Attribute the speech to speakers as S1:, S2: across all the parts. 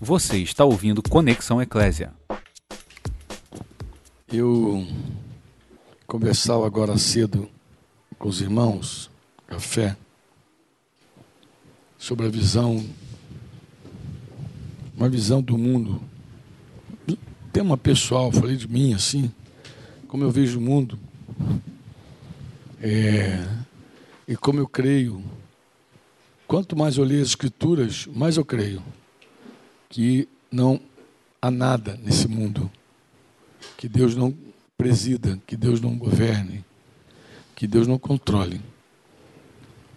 S1: Você está ouvindo Conexão Eclésia.
S2: Eu conversava agora cedo com os irmãos, café, sobre a visão, uma visão do mundo. Tema pessoal, falei de mim assim, como eu vejo o mundo. É, e como eu creio. Quanto mais eu leio as Escrituras, mais eu creio que não há nada nesse mundo que Deus não presida, que Deus não governe, que Deus não controle.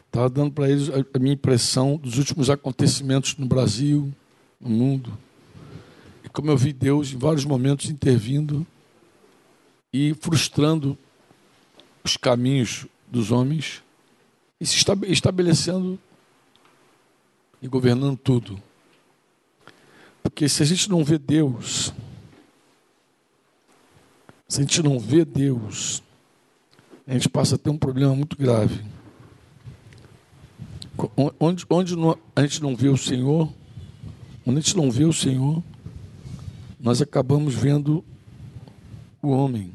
S2: Estava dando para eles a minha impressão dos últimos acontecimentos no Brasil, no mundo. E como eu vi Deus em vários momentos intervindo e frustrando os caminhos dos homens e se estabelecendo e governando tudo. Porque se a gente não vê Deus, se a gente não vê Deus, a gente passa a ter um problema muito grave. Onde, onde a gente não vê o Senhor, onde a gente não vê o Senhor, nós acabamos vendo o homem.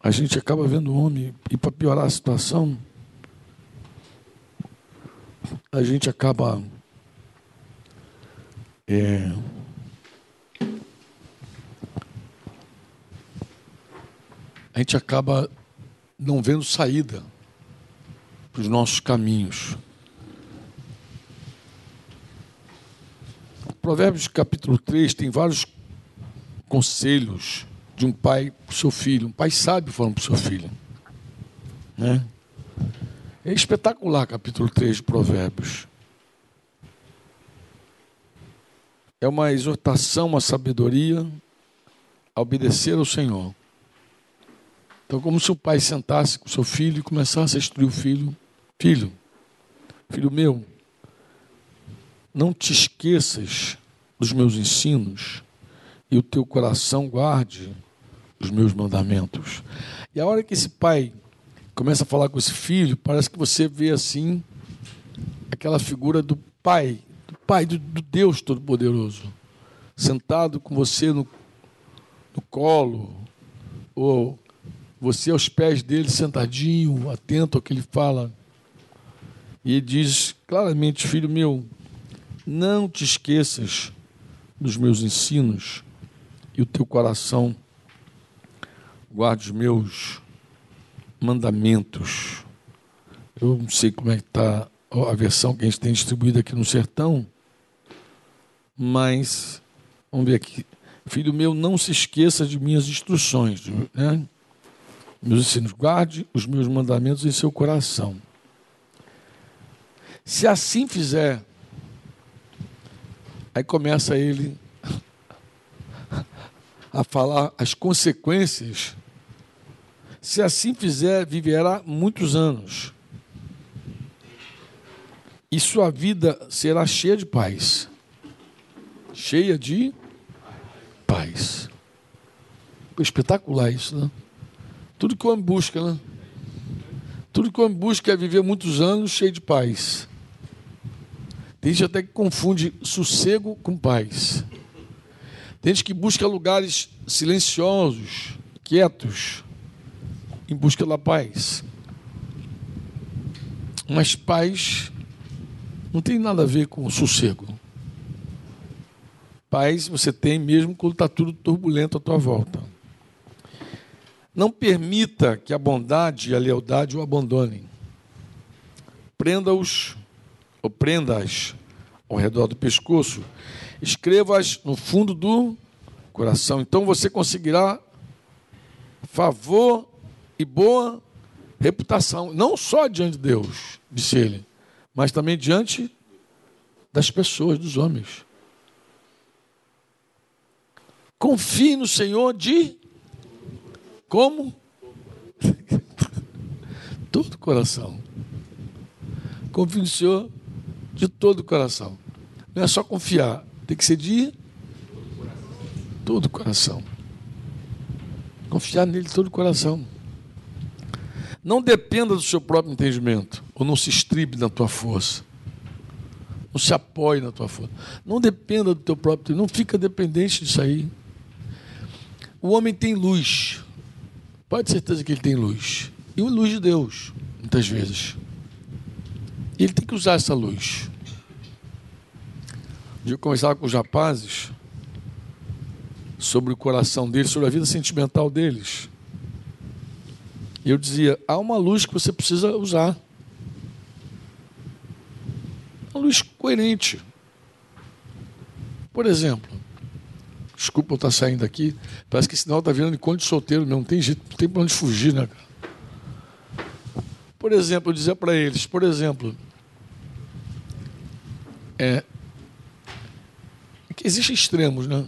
S2: A gente acaba vendo o homem, e para piorar a situação, a gente acaba é, a gente acaba não vendo saída para os nossos caminhos. Provérbios capítulo 3 tem vários conselhos de um pai para o seu filho, um pai sábio falando para o seu filho. Né? É espetacular capítulo 3 de Provérbios. É uma exortação, uma sabedoria a obedecer ao Senhor. Então, como se o pai sentasse com seu filho e começasse a instruir o filho: Filho, filho meu, não te esqueças dos meus ensinos e o teu coração guarde os meus mandamentos. E a hora que esse pai começa a falar com esse filho, parece que você vê assim aquela figura do pai, pai do, do Deus Todo-Poderoso, sentado com você no, no colo, ou você aos pés dele, sentadinho, atento ao que ele fala. E ele diz claramente: Filho meu, não te esqueças dos meus ensinos e o teu coração guarde os meus mandamentos. Eu não sei como é que está a versão que a gente tem distribuída aqui no sertão, mas vamos ver aqui. Filho meu, não se esqueça de minhas instruções, né? meus ensinos, guarde os meus mandamentos em seu coração. Se assim fizer, aí começa ele a falar as consequências se assim fizer, viverá muitos anos. E sua vida será cheia de paz. Cheia de paz. Espetacular isso, né? Tudo que o homem busca, né? Tudo que o homem busca é viver muitos anos cheio de paz. Tem gente até que confunde sossego com paz. Tem gente que busca lugares silenciosos, quietos, em busca da paz. Mas paz não tem nada a ver com sossego. Paz você tem mesmo quando está tudo turbulento à tua volta. Não permita que a bondade e a lealdade o abandonem. Prenda-os, ou prenda-as ao redor do pescoço, escreva-as no fundo do coração. Então você conseguirá favor e boa reputação, não só diante de Deus, disse ele, mas também diante das pessoas, dos homens. Confie no Senhor de como? todo o coração. Confie no Senhor de todo o coração. Não é só confiar, tem que ser de todo o coração. Confiar nele de todo o coração. Não dependa do seu próprio entendimento, ou não se estribe na tua força. Não se apoie na tua força. Não dependa do teu próprio, não fica dependente disso aí. O homem tem luz. Pode ter certeza que ele tem luz. E a luz de Deus, muitas vezes. E ele tem que usar essa luz. Eu conversava com os rapazes sobre o coração deles, sobre a vida sentimental deles. E eu dizia: há uma luz que você precisa usar. Uma luz coerente. Por exemplo, desculpa eu estar saindo aqui, parece que esse sinal está virando encontro de solteiro mesmo, não tem jeito, não tem para onde fugir, né, cara? Por exemplo, eu dizia para eles, por exemplo, é, que existem extremos, né?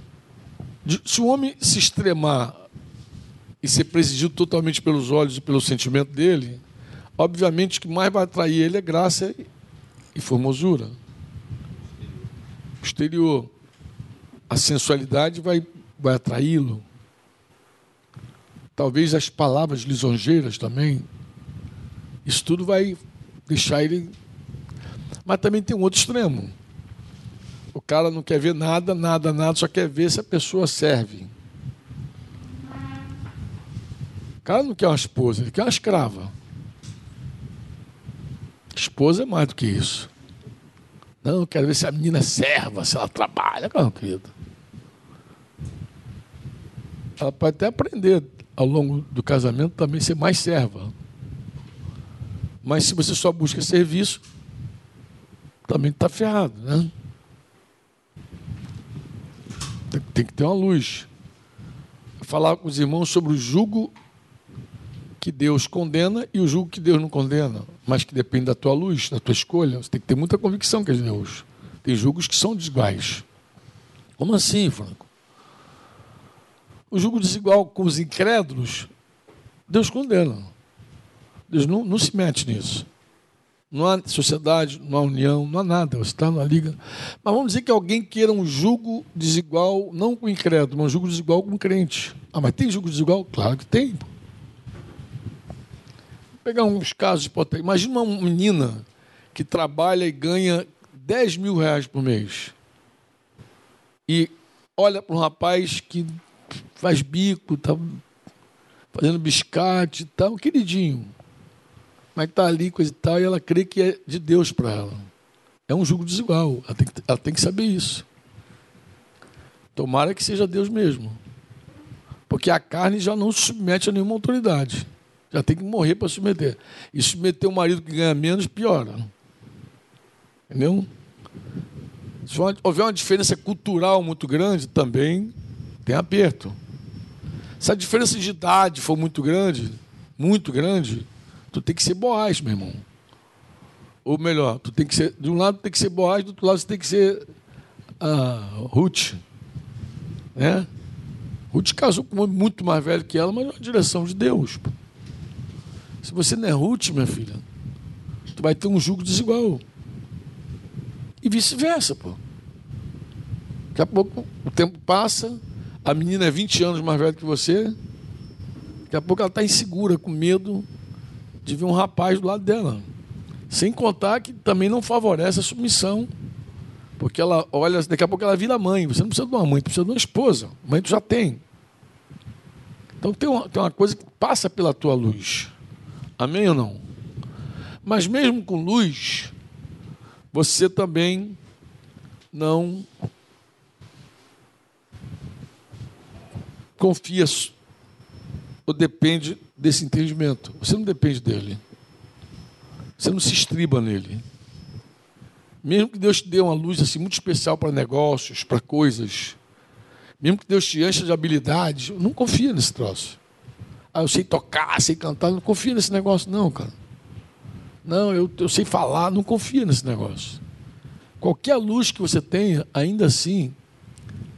S2: Se o homem se extremar e ser presidido totalmente pelos olhos e pelo sentimento dele, obviamente o que mais vai atrair ele é graça e formosura. Exterior. A sensualidade vai, vai atraí-lo. Talvez as palavras lisonjeiras também. Isso tudo vai deixar ele. Mas também tem um outro extremo. O cara não quer ver nada, nada, nada, só quer ver se a pessoa serve. O cara não quer uma esposa, ele quer uma escrava. Esposa é mais do que isso. Não, eu quero ver se a menina é serva, se ela trabalha. Querido. Ela pode até aprender ao longo do casamento também ser mais serva. Mas se você só busca serviço, também está ferrado, né? Tem que ter uma luz. Falar com os irmãos sobre o jugo que Deus condena e o jugo que Deus não condena, mas que depende da tua luz, da tua escolha. Você tem que ter muita convicção que é de Deus. Tem julgos que são desiguais. Como assim, Franco? O jugo desigual com os incrédulos, Deus condena. Deus não, não se mete nisso. Não há sociedade, não há união, não há nada. Você está na liga. Mas vamos dizer que alguém queira um jugo desigual, não com incrédulo, mas um jugo desigual com crente. Ah, mas tem jugo desigual? Claro que tem. Vou pegar uns casos potência. Imagina uma menina que trabalha e ganha 10 mil reais por mês. E olha para um rapaz que faz bico, está fazendo biscate, tá um queridinho mas está ali, coisa e tal, e ela crê que é de Deus para ela. É um jugo desigual. Ela tem, que, ela tem que saber isso. Tomara que seja Deus mesmo. Porque a carne já não se submete a nenhuma autoridade. Já tem que morrer para submeter. E submeter um marido que ganha menos, piora. Entendeu? Se houver uma diferença cultural muito grande, também tem aperto. Se a diferença de idade for muito grande, muito grande, Tu tem que ser Boaz, meu irmão. Ou melhor, tu tem que ser. De um lado tem que ser Boaz, do outro lado você tem que ser uh, Ruth. Né? Ruth casou com um homem muito mais velho que ela, mas na direção de Deus. Pô. Se você não é Ruth, minha filha, tu vai ter um jugo desigual. E vice-versa, pô. Daqui a pouco o tempo passa, a menina é 20 anos mais velha que você, daqui a pouco ela está insegura, com medo, de ver um rapaz do lado dela. Sem contar que também não favorece a submissão. Porque ela olha, daqui a pouco ela vira mãe. Você não precisa de uma mãe, precisa de uma esposa. Mãe tu já tem. Então tem uma, tem uma coisa que passa pela tua luz. Amém ou não? Mas mesmo com luz, você também não confia ou depende desse entendimento. Você não depende dele. Você não se estriba nele. Mesmo que Deus te dê uma luz assim muito especial para negócios, para coisas, mesmo que Deus te encha de habilidades, não confia nesse troço. Ah, eu sei tocar, sei cantar, não confia nesse negócio, não, cara. Não, eu, eu sei falar, não confia nesse negócio. Qualquer luz que você tenha, ainda assim,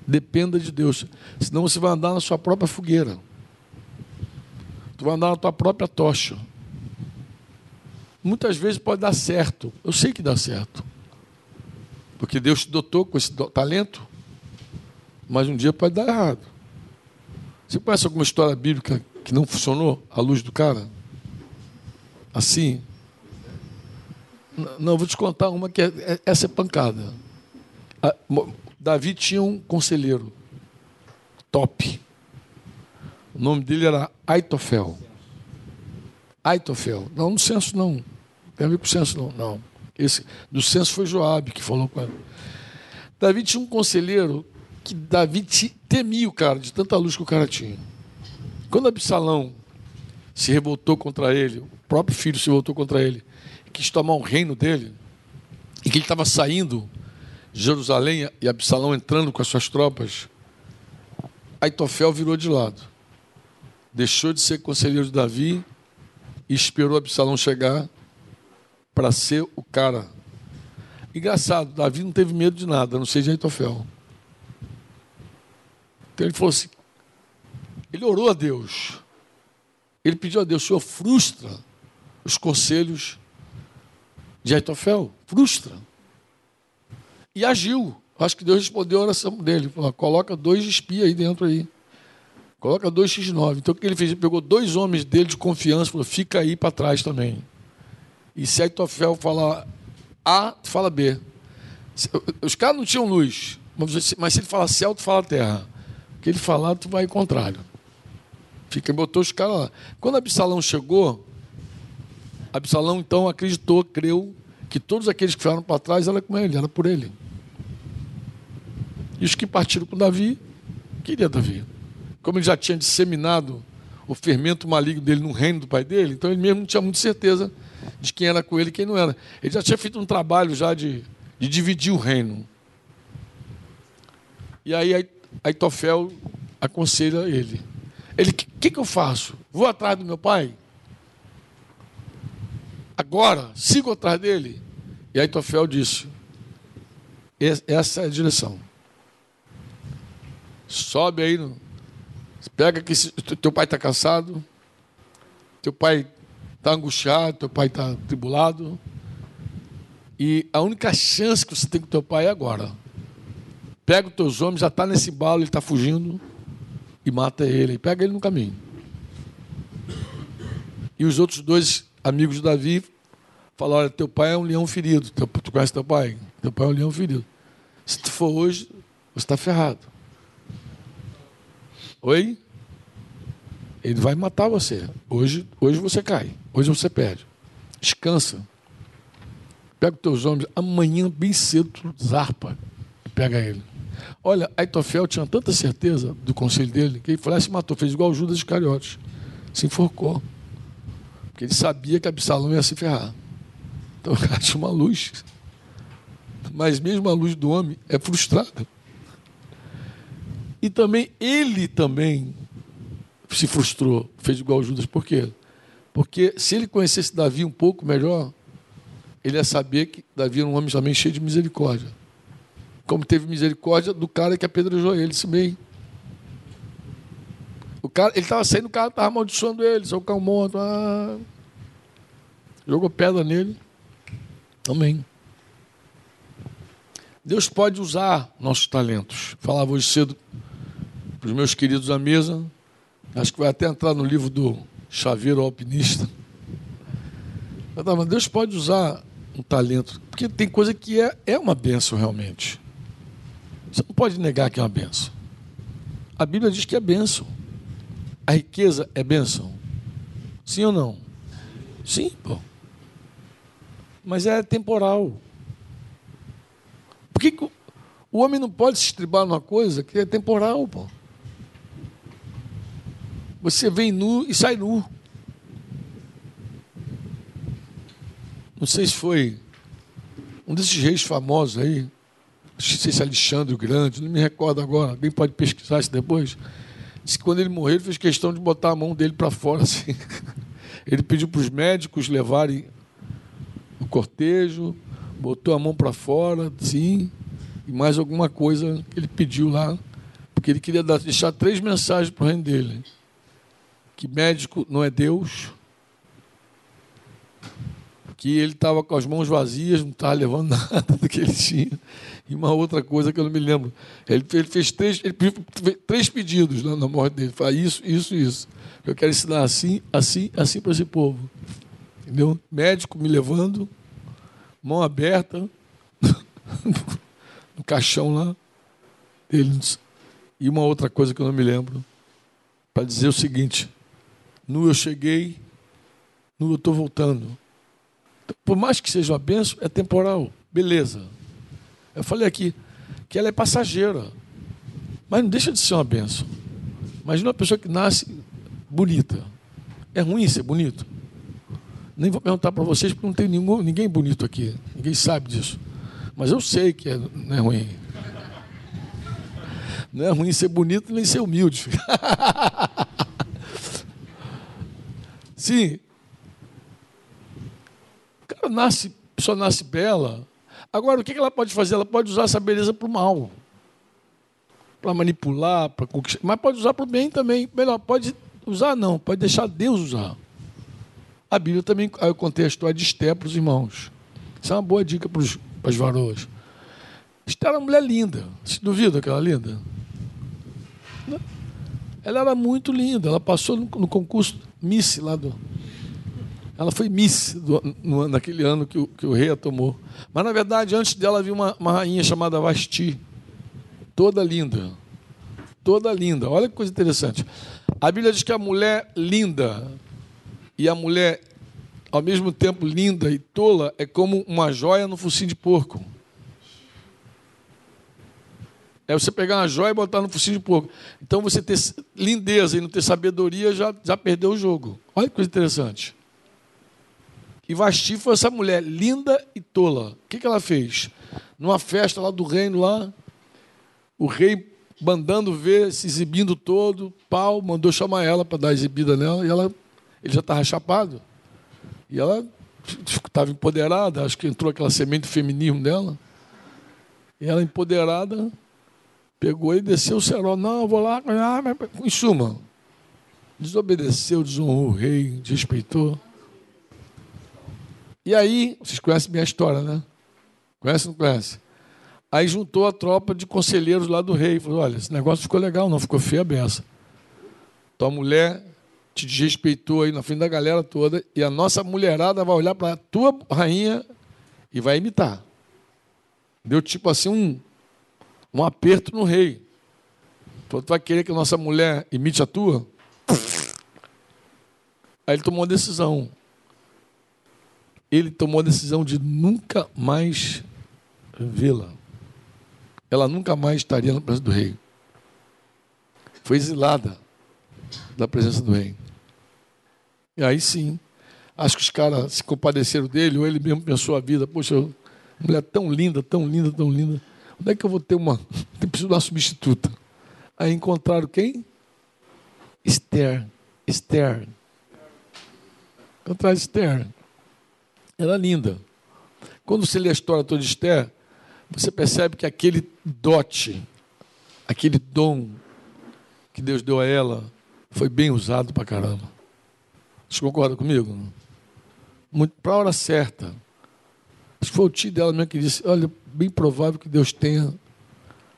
S2: dependa de Deus. Senão você vai andar na sua própria fogueira. Tu vai andar na tua própria tocha. Muitas vezes pode dar certo. Eu sei que dá certo. Porque Deus te dotou com esse talento. Mas um dia pode dar errado. Você conhece alguma história bíblica que não funcionou à luz do cara? Assim? Não, vou te contar uma que é, é, essa é pancada. A, Davi tinha um conselheiro top. O nome dele era Aitofel. Aitofel. Não, no censo não. Não tem a ver com o censo não. Não. Esse, do censo foi Joabe que falou com ele. Davi tinha um conselheiro que Davi temia o cara, de tanta luz que o cara tinha. Quando Absalão se revoltou contra ele, o próprio filho se revoltou contra ele, quis tomar o reino dele, e que ele estava saindo de Jerusalém e Absalão entrando com as suas tropas, Aitofel virou de lado. Deixou de ser conselheiro de Davi e esperou Absalão chegar para ser o cara. Engraçado, Davi não teve medo de nada, não de Aitofel. Então ele falou assim: ele orou a Deus. Ele pediu a Deus, Senhor, frustra os conselhos de Aitofel. Frustra. E agiu. Acho que Deus respondeu a oração dele. Falou, coloca dois espias aí dentro aí. Coloca dois X9. Então o que ele fez? Ele pegou dois homens dele de confiança e falou, fica aí para trás também. E se Aitofel fala A, tu fala B. Os caras não tinham luz. Mas se ele fala céu, tu fala terra. O que ele falar, tu vai ao contrário. Fica, botou os caras lá. Quando Absalão chegou, Absalão então acreditou, creu, que todos aqueles que ficaram para trás era com ele, era por ele. E os que partiram com Davi, queria Davi. Como ele já tinha disseminado o fermento maligno dele no reino do pai dele, então ele mesmo não tinha muita certeza de quem era com ele e quem não era. Ele já tinha feito um trabalho já de, de dividir o reino. E aí Aitofel aconselha ele. Ele, o que, que eu faço? Vou atrás do meu pai? Agora, sigo atrás dele? E Aitofel disse: essa é a direção. Sobe aí, pega que teu pai está cansado, teu pai está angustiado, teu pai está tribulado. E a única chance que você tem com teu pai é agora. Pega os teus homens, já está nesse balo, ele está fugindo e mata ele. E pega ele no caminho. E os outros dois amigos de Davi falaram: Olha, teu pai é um leão ferido. Tu conhece teu pai? Teu pai é um leão ferido. Se tu for hoje, você está ferrado. Oi? Ele vai matar você. Hoje, hoje você cai. Hoje você perde. Descansa. Pega os teus homens. Amanhã, bem cedo, tu zarpa. Pega ele. Olha, Aitofel tinha tanta certeza do conselho dele que ele falou, ah, se matou, fez igual Judas Iscariotes. Se enforcou. Porque ele sabia que Absalão ia se ferrar. Então o cara tinha uma luz. Mas mesmo a luz do homem é frustrada. E também, ele também se frustrou, fez igual Judas. Por quê? Porque se ele conhecesse Davi um pouco melhor, ele ia saber que Davi era um homem também cheio de misericórdia como teve misericórdia do cara que apedrejou ele também. O cara, ele estava saindo, o cara estava amaldiçoando ele, seu cão morto. Ah, jogou pedra nele. Também. Deus pode usar nossos talentos. Falava hoje cedo para os meus queridos à mesa, acho que vai até entrar no livro do Chaveiro Alpinista. Deus pode usar um talento, porque tem coisa que é, é uma benção realmente. Você não pode negar que é uma benção. A Bíblia diz que é benção. A riqueza é benção. Sim ou não? Sim, pô. Mas é temporal. Por que, que o homem não pode se estribar numa coisa que é temporal, pô? Você vem nu e sai nu. Não sei se foi um desses reis famosos aí, não sei se é Alexandre o Grande, não me recordo agora, alguém pode pesquisar isso depois. Disse que quando ele morreu, ele fez questão de botar a mão dele para fora. Assim. Ele pediu para os médicos levarem o cortejo, botou a mão para fora, sim, e mais alguma coisa que ele pediu lá, porque ele queria deixar três mensagens para o reino dele: que médico não é Deus, que ele estava com as mãos vazias, não estava levando nada do que ele tinha. E uma outra coisa que eu não me lembro. Ele, ele fez três, ele três pedidos na, na morte dele. Fala isso, isso, isso. Eu quero ensinar assim, assim, assim para esse povo. Entendeu? Médico me levando, mão aberta, no caixão lá deles. E uma outra coisa que eu não me lembro, para dizer o seguinte: nu eu cheguei, nu eu estou voltando. Por mais que seja uma benção, é temporal. Beleza. Eu falei aqui que ela é passageira, mas não deixa de ser uma benção. Imagina uma pessoa que nasce bonita. É ruim ser bonito? Nem vou perguntar para vocês, porque não tem nenhum, ninguém bonito aqui. Ninguém sabe disso. Mas eu sei que é, não é ruim. Não é ruim ser bonito nem ser humilde. Sim. Nasce, pessoa nasce bela. Agora, o que ela pode fazer? Ela pode usar essa beleza para o mal. Para manipular, para conquistar. Mas pode usar para o bem também. Melhor, pode usar não, pode deixar Deus usar. A Bíblia também, eu contei a história de Esté para os irmãos. Isso é uma boa dica para, os, para as varoas. Esté era uma mulher linda. Você duvida que ela é linda? Ela era muito linda. Ela passou no, no concurso Miss lá do. Ela foi Miss do, no, naquele ano que o, que o rei a tomou. Mas, na verdade, antes dela havia uma, uma rainha chamada Vasti. Toda linda. Toda linda. Olha que coisa interessante. A Bíblia diz que a mulher linda e a mulher, ao mesmo tempo linda e tola, é como uma joia no focinho de porco. É você pegar uma joia e botar no focinho de porco. Então você ter lindeza e não ter sabedoria já, já perdeu o jogo. Olha que coisa interessante. E Vasti foi essa mulher linda e tola. O que, que ela fez? Numa festa lá do reino, lá, o rei mandando ver, se exibindo todo, pau, mandou chamar ela para dar exibida nela, e ela, ele já estava chapado. E ela estava empoderada, acho que entrou aquela semente feminismo dela. E ela empoderada, pegou e desceu o cerol. Não, vou lá, em suma, desobedeceu, desonrou o rei, desrespeitou. E aí, vocês conhecem minha história, né? Conhece ou não conhece? Aí juntou a tropa de conselheiros lá do rei. Falou: olha, esse negócio ficou legal, não ficou feia a beça. Tua mulher te desrespeitou aí na frente da galera toda, e a nossa mulherada vai olhar para a tua rainha e vai imitar. Deu tipo assim um, um aperto no rei. Falou, tu vai querer que a nossa mulher imite a tua? Aí ele tomou uma decisão. Ele tomou a decisão de nunca mais vê-la ela nunca mais estaria na presença do rei. Foi exilada da presença do rei. E aí sim, acho que os caras se compadeceram dele, ou ele mesmo pensou a vida, poxa, mulher tão linda, tão linda, tão linda. Onde é que eu vou ter uma. Tem preciso de uma substituta. Aí encontraram quem? Esther. Esther. Encontraram Esther. Era linda. Quando você lê a história toda de Esther, você percebe que aquele dote, aquele dom que Deus deu a ela, foi bem usado para caramba. Você concorda comigo? Para a hora certa. Acho que foi o tio dela mesmo que disse: Olha, bem provável que Deus tenha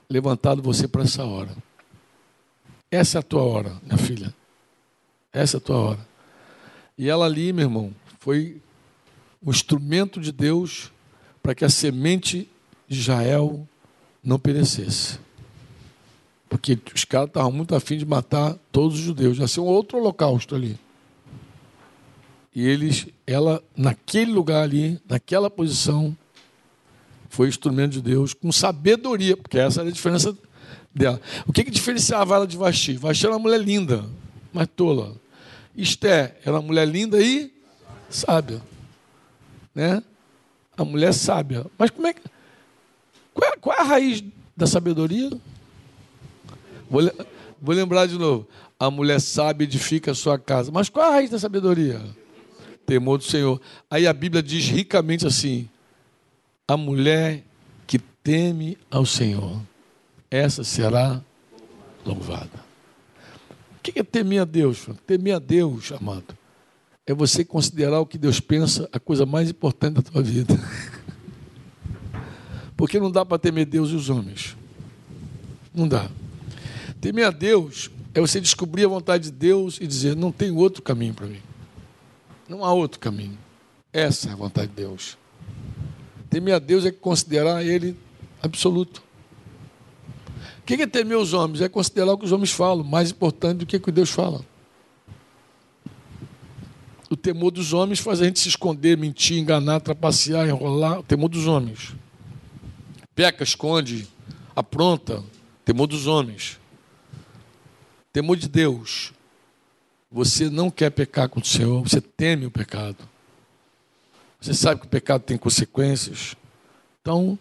S2: levantado você para essa hora. Essa é a tua hora, minha filha. Essa é a tua hora. E ela ali, meu irmão, foi o instrumento de Deus para que a semente de Israel não perecesse. Porque os caras estavam muito afim de matar todos os judeus. Já ser um outro holocausto ali. E eles, ela, naquele lugar ali, naquela posição, foi instrumento de Deus com sabedoria, porque essa era a diferença dela. O que, que diferenciava ela de Vasti? Vasti era uma mulher linda, mas tola. Esté era uma mulher linda e sábia. Né? A mulher sábia. Mas como é que. Qual é, qual é a raiz da sabedoria? Vou, vou, lembrar de novo. A mulher sábia edifica a sua casa. Mas qual é a raiz da sabedoria? Temor do Senhor. Aí a Bíblia diz ricamente assim: a mulher que teme ao Senhor, essa será louvada. O que é temer a Deus? Temer a Deus, amado, é você considerar o que Deus pensa a coisa mais importante da tua vida. Porque não dá para temer Deus e os homens. Não dá. Temer a Deus é você descobrir a vontade de Deus e dizer: não tem outro caminho para mim. Não há outro caminho. Essa é a vontade de Deus. Temer a Deus é considerar Ele absoluto. O que é temer os homens? É considerar o que os homens falam, mais importante do que o que Deus fala. O temor dos homens faz a gente se esconder, mentir, enganar, trapacear, enrolar. O temor dos homens. Peca, esconde, apronta. Temor dos homens. Temor de Deus. Você não quer pecar com o Senhor, você teme o pecado. Você sabe que o pecado tem consequências. Então,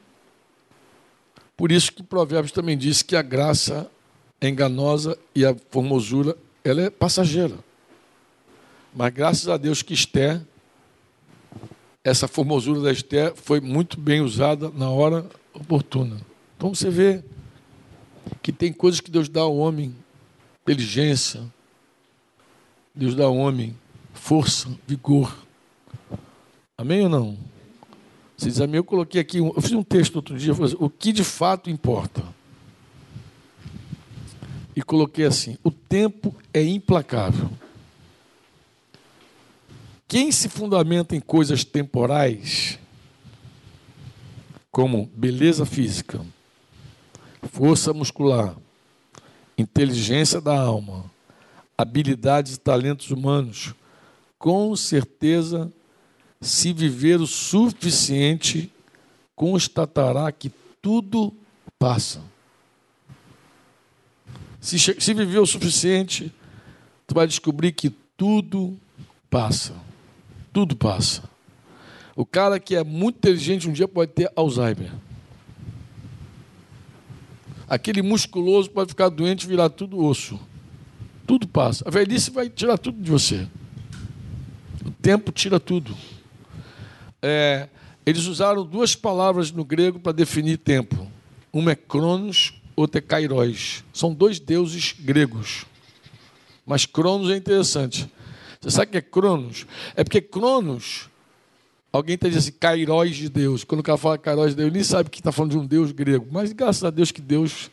S2: por isso que Provérbios também diz que a graça é enganosa e a formosura ela é passageira. Mas graças a Deus que Esther, essa formosura da Esther foi muito bem usada na hora oportuna. Então você vê que tem coisas que Deus dá ao homem, inteligência, Deus dá ao homem força, vigor. Amém ou não? Você diz amém? Eu coloquei aqui, eu fiz um texto outro dia, assim, o que de fato importa. E coloquei assim: o tempo é implacável. Quem se fundamenta em coisas temporais, como beleza física, força muscular, inteligência da alma, habilidades e talentos humanos, com certeza, se viver o suficiente, constatará que tudo passa. Se, se viver o suficiente, tu vai descobrir que tudo passa. Tudo passa. O cara que é muito inteligente um dia pode ter Alzheimer. Aquele musculoso pode ficar doente e virar tudo osso. Tudo passa. A velhice vai tirar tudo de você. O tempo tira tudo. É, eles usaram duas palavras no grego para definir tempo. Uma é Cronos, outra é Kairos. São dois deuses gregos. Mas Cronos é interessante. Você sabe o que é Cronos? É porque Cronos, alguém está dizendo assim, Kairos de Deus. Quando o cara fala Kairos de Deus, ele nem sabe que está falando de um Deus grego. Mas graças a Deus que Deus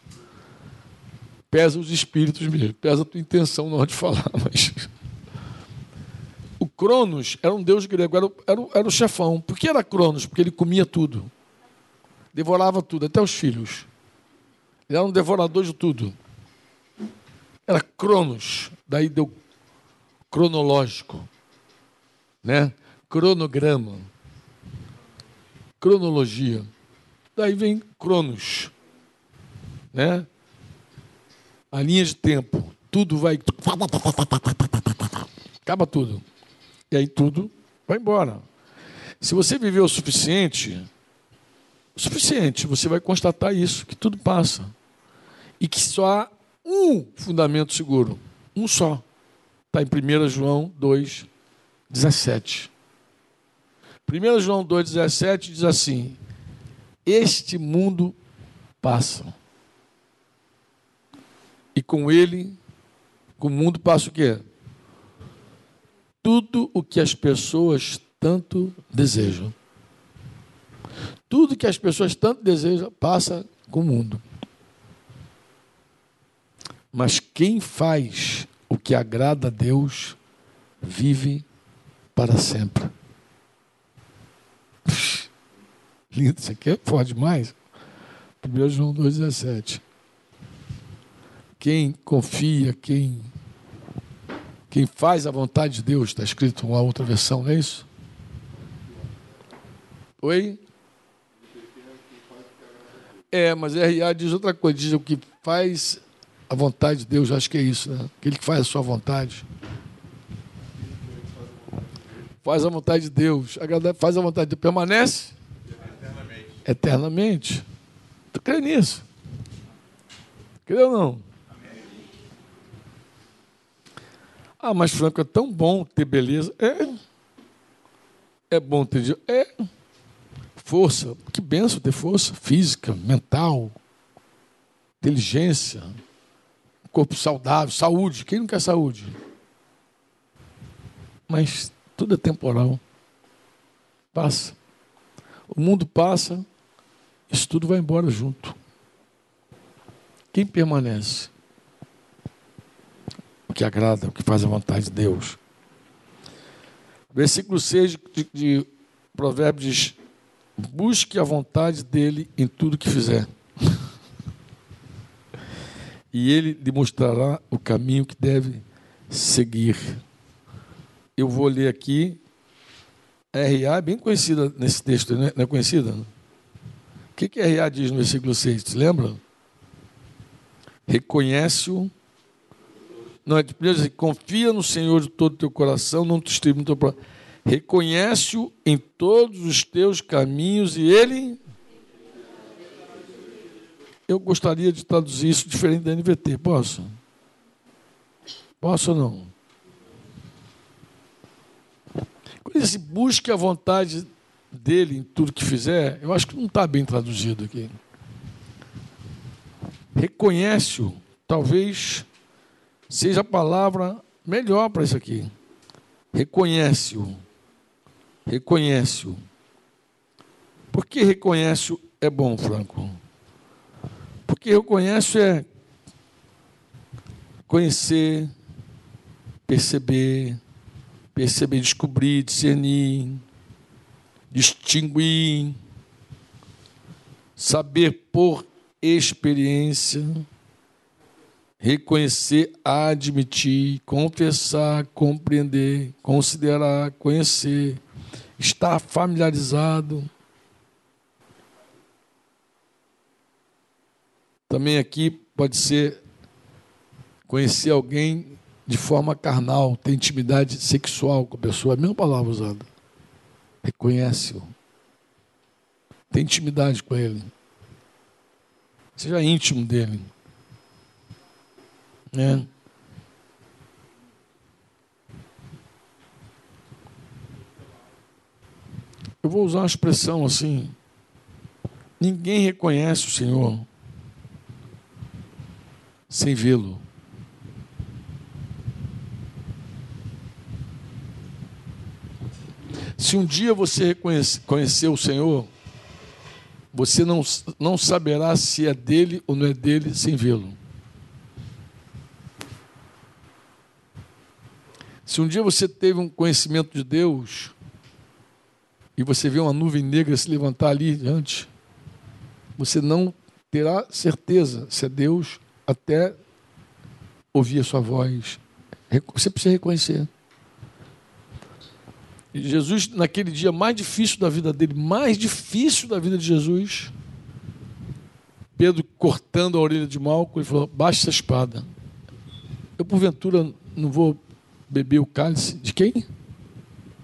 S2: pesa os espíritos mesmo, pesa a tua intenção na hora de falar. Mas... O Cronos era um deus grego, era, era, era o chefão. Por que era Cronos? Porque ele comia tudo. Devorava tudo, até os filhos. Ele era um devorador de tudo. Era Cronos. Daí deu cronológico, né? Cronograma, cronologia. Daí vem Cronos, né? A linha de tempo, tudo vai acaba tudo. E aí tudo vai embora. Se você viveu o suficiente, o suficiente, você vai constatar isso, que tudo passa. E que só há um fundamento seguro, um só. Está em 1 João 2, 17. 1 João 2, 17 diz assim: Este mundo passa. E com ele, com o mundo passa o quê? Tudo o que as pessoas tanto desejam. Tudo que as pessoas tanto desejam passa com o mundo. Mas quem faz o que agrada a Deus vive para sempre. Lindo, isso aqui é forte demais. 1 João 2,17. Quem confia, quem, quem faz a vontade de Deus, está escrito uma outra versão, não é isso? Oi? É, mas RA diz outra coisa, diz o que faz a vontade de Deus, acho que é isso, né? Aquele que faz a sua vontade. Faz a vontade de Deus. Faz a vontade de Deus. Permanece? Eternamente. Eternamente. Tu crê nisso? Crê ou não? Ah, mas Franco, é tão bom ter beleza. É. É bom ter. É. Força. Que benção ter força física, mental, inteligência corpo saudável, saúde. Quem não quer saúde? Mas tudo é temporal. Passa. O mundo passa, isso tudo vai embora junto. Quem permanece? O que agrada, o que faz a vontade de Deus. Versículo 6 de, de Provérbios diz: Busque a vontade dele em tudo que fizer. E ele lhe mostrará o caminho que deve seguir. Eu vou ler aqui. RA é bem conhecida nesse texto, não é conhecida? O que, RA diz no versículo 6? Você lembra? Reconhece-o. Não, é primeiro assim, confia no Senhor de todo o teu coração, não te estribe no teu próprio Reconhece-o em todos os teus caminhos e ele. Eu gostaria de traduzir isso diferente da NVT. Posso? Posso ou não? Quando ele busque a vontade dele em tudo que fizer, eu acho que não está bem traduzido aqui. Reconhece-o, talvez seja a palavra melhor para isso aqui. Reconhece-o reconhece-o. Por que reconhece-o é bom, Franco? Porque reconhece é conhecer, perceber, perceber, descobrir, discernir, distinguir, saber por experiência, reconhecer, admitir, confessar, compreender, considerar, conhecer, estar familiarizado. Também aqui pode ser conhecer alguém de forma carnal, ter intimidade sexual com a pessoa, é a mesma palavra usada. Reconhece-o. Tem intimidade com ele. Seja íntimo dele. Né? Eu vou usar uma expressão assim: ninguém reconhece o Senhor sem vê-lo. Se um dia você conhecer o Senhor, você não, não saberá se é dele ou não é dele sem vê-lo. Se um dia você teve um conhecimento de Deus, e você vê uma nuvem negra se levantar ali diante, você não terá certeza se é Deus até ouvir a sua voz. Você precisa reconhecer. Jesus, naquele dia mais difícil da vida dele, mais difícil da vida de Jesus, Pedro cortando a orelha de Malco, ele falou: baixe essa espada. Eu, porventura, não vou beber o cálice. De quem?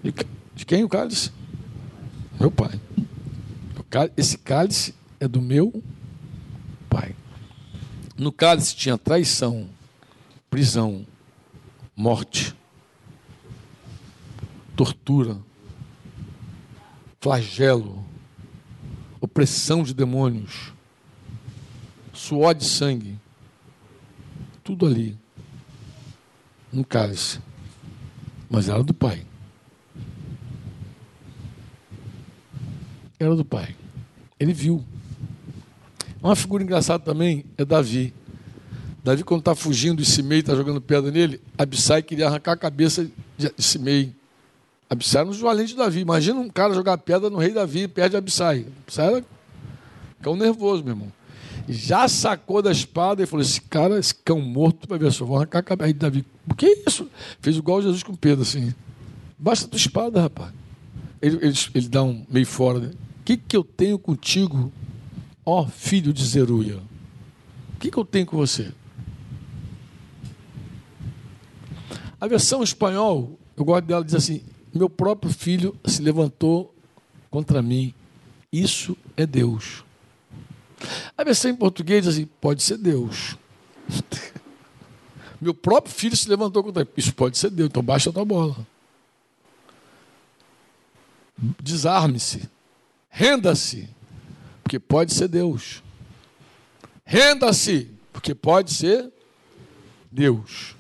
S2: De, de quem o cálice? Meu pai. Esse cálice é do meu pai. No cálice tinha traição, prisão, morte, tortura, flagelo, opressão de demônios, suor de sangue. Tudo ali. No cálice. Mas era do pai. era do pai. Ele viu. Uma figura engraçada também é Davi. Davi, quando está fugindo e Simei está jogando pedra nele, Abissai queria arrancar a cabeça de Simei. Abissai era um valente de Davi. Imagina um cara jogar pedra no rei Davi e perde Abissai. Abissai era cão nervoso, meu irmão. Já sacou da espada e falou: Esse cara, esse cão morto, vai ver só, vou arrancar a cabeça de Davi. O que é isso? Fez igual Jesus com Pedro, assim. Basta tua espada, rapaz. Ele, ele, ele dá um meio fora. Né? O que, que eu tenho contigo, ó filho de Zeruia? O que, que eu tenho com você? A versão espanhol, eu gosto dela, diz assim: Meu próprio filho se levantou contra mim. Isso é Deus. A versão em português diz assim: Pode ser Deus. Meu próprio filho se levantou contra mim. Isso pode ser Deus, então baixa a tua bola. Desarme-se. Renda-se, porque pode ser Deus. Renda-se, porque pode ser Deus.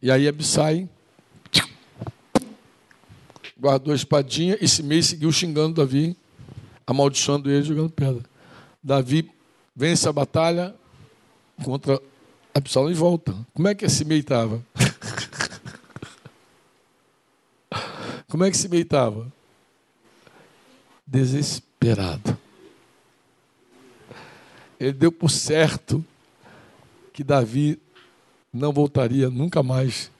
S2: E aí Abissai guardou a espadinha e Simei seguiu xingando Davi, amaldiçoando ele, jogando pedra. Davi vence a batalha contra Absalão e volta. Como é que Simei estava? Como é que Simei estava? desesperado. Ele deu por certo que Davi não voltaria nunca mais.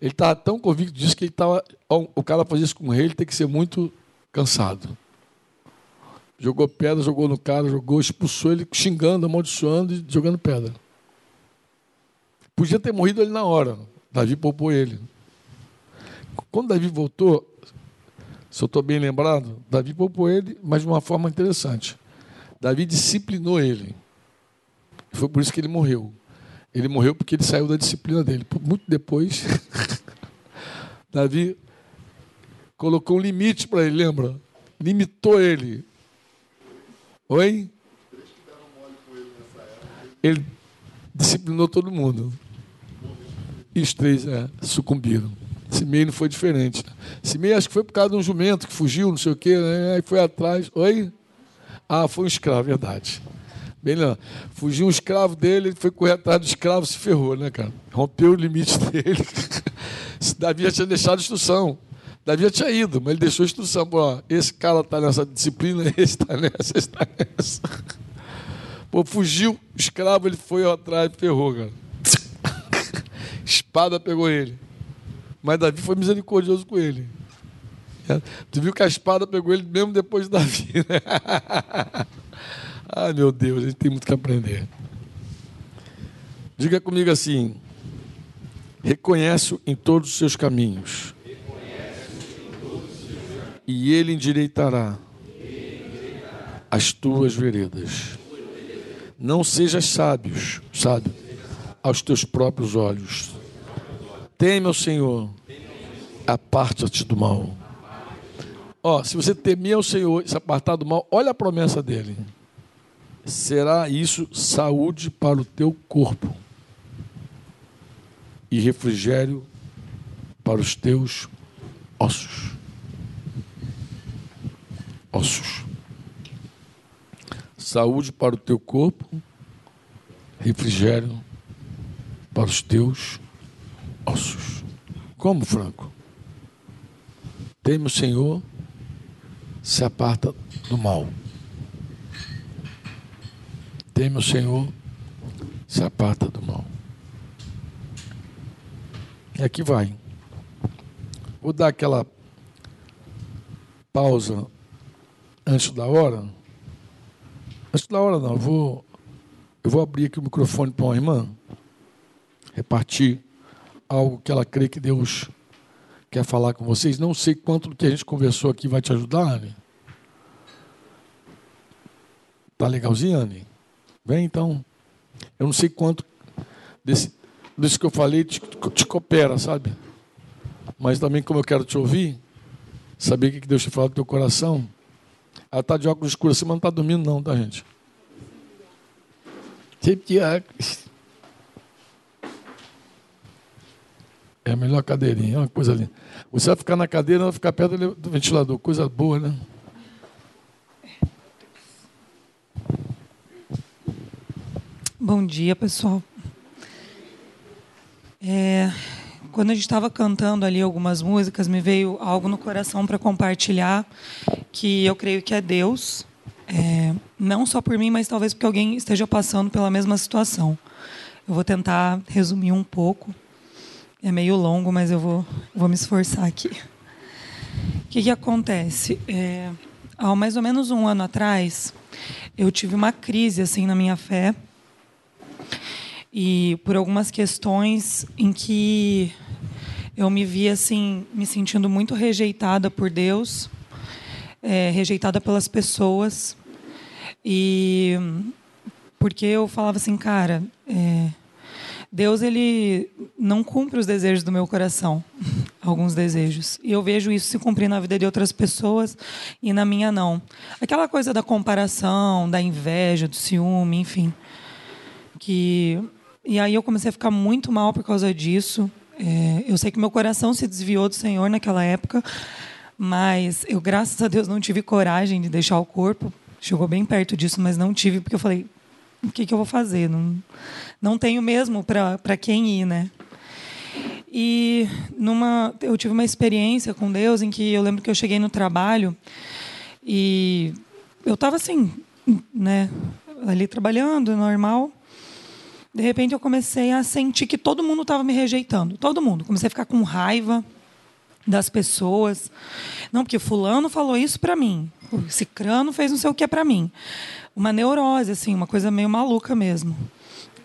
S2: Ele estava tão convicto disso que ele estava. O cara fazer isso com o rei, ele tem que ser muito cansado. Jogou pedra, jogou no cara, jogou, expulsou ele, xingando, amaldiçoando e jogando pedra. Podia ter morrido ele na hora. Davi poupou ele. Quando Davi voltou, se eu estou bem lembrado, Davi poupou ele, mas de uma forma interessante. Davi disciplinou ele. Foi por isso que ele morreu. Ele morreu porque ele saiu da disciplina dele. Muito depois, Davi colocou um limite para ele, lembra? Limitou ele. Oi? Ele disciplinou todo mundo. E os três é, sucumbiram. Simei não foi diferente. Simei acho que foi por causa de um jumento que fugiu, não sei o quê, né? aí foi atrás. Oi? Ah, foi um escravo, verdade. Bem não. Fugiu um escravo dele, ele foi correr atrás do escravo, se ferrou, né, cara? Rompeu o limite dele. Davi tinha deixado instrução. Davi tinha ido, mas ele deixou instrução. Pô, esse cara está nessa disciplina, esse está nessa, esse está nessa. Pô, fugiu, escravo, ele foi atrás e ferrou, cara. Espada pegou ele. Mas Davi foi misericordioso com ele. Tu viu que a espada pegou ele mesmo depois de Davi, né? Ai, meu Deus, a gente tem muito que aprender. Diga comigo assim: reconhece em todos os seus caminhos, e ele endireitará as tuas veredas. Não sejas sábios, sábio, aos teus próprios olhos. Teme ao Senhor, aparta-te do mal. Ó, se você temer ao Senhor e se apartar do mal, olha a promessa dele. Será isso saúde para o teu corpo e refrigério para os teus ossos. Ossos. Saúde para o teu corpo, refrigério para os teus ossos. Como, Franco? Teme o Senhor, se aparta do mal. Teme o Senhor, se aparta do mal. E aqui vai. Vou dar aquela pausa antes da hora. Antes da hora não, eu vou, eu vou abrir aqui o microfone para uma irmã, repartir algo que ela crê que Deus quer falar com vocês. Não sei quanto do que a gente conversou aqui vai te ajudar, Anne. Tá legalzinho, Anne? Vem então. Eu não sei quanto desse, desse que eu falei te, te coopera, sabe? Mas também, como eu quero te ouvir, saber o que Deus te fala do teu coração. Ela está de óculos escuros assim, mas não está dormindo, não, tá, gente? Sempre de óculos. É a melhor cadeirinha, é uma coisa linda. Você vai ficar na cadeira, vai ficar perto do ventilador, coisa boa, né?
S3: Bom dia, pessoal. É, quando a gente estava cantando ali algumas músicas, me veio algo no coração para compartilhar, que eu creio que é Deus, é, não só por mim, mas talvez porque alguém esteja passando pela mesma situação. Eu vou tentar resumir um pouco. É meio longo, mas eu vou, vou me esforçar aqui. O que, que acontece? É, há mais ou menos um ano atrás, eu tive uma crise assim na minha fé e por algumas questões em que eu me vi assim me sentindo muito rejeitada por Deus, é, rejeitada pelas pessoas e porque eu falava assim, cara, é, Deus ele não cumpre os desejos do meu coração, alguns desejos. E eu vejo isso se cumprir na vida de outras pessoas e na minha não. Aquela coisa da comparação, da inveja, do ciúme, enfim. Que e aí eu comecei a ficar muito mal por causa disso. É, eu sei que meu coração se desviou do Senhor naquela época, mas eu graças a Deus não tive coragem de deixar o corpo. Chegou bem perto disso, mas não tive porque eu falei, o que, que eu vou fazer? Não, não tenho mesmo para quem ir, né? E numa, eu tive uma experiência com Deus em que eu lembro que eu cheguei no trabalho e eu estava assim, né, ali trabalhando, normal. De repente eu comecei a sentir que todo mundo estava me rejeitando, todo mundo. Comecei a ficar com raiva das pessoas. Não, porque fulano falou isso para mim, o cicrano fez não sei o que para mim. Uma neurose assim, uma coisa meio maluca mesmo.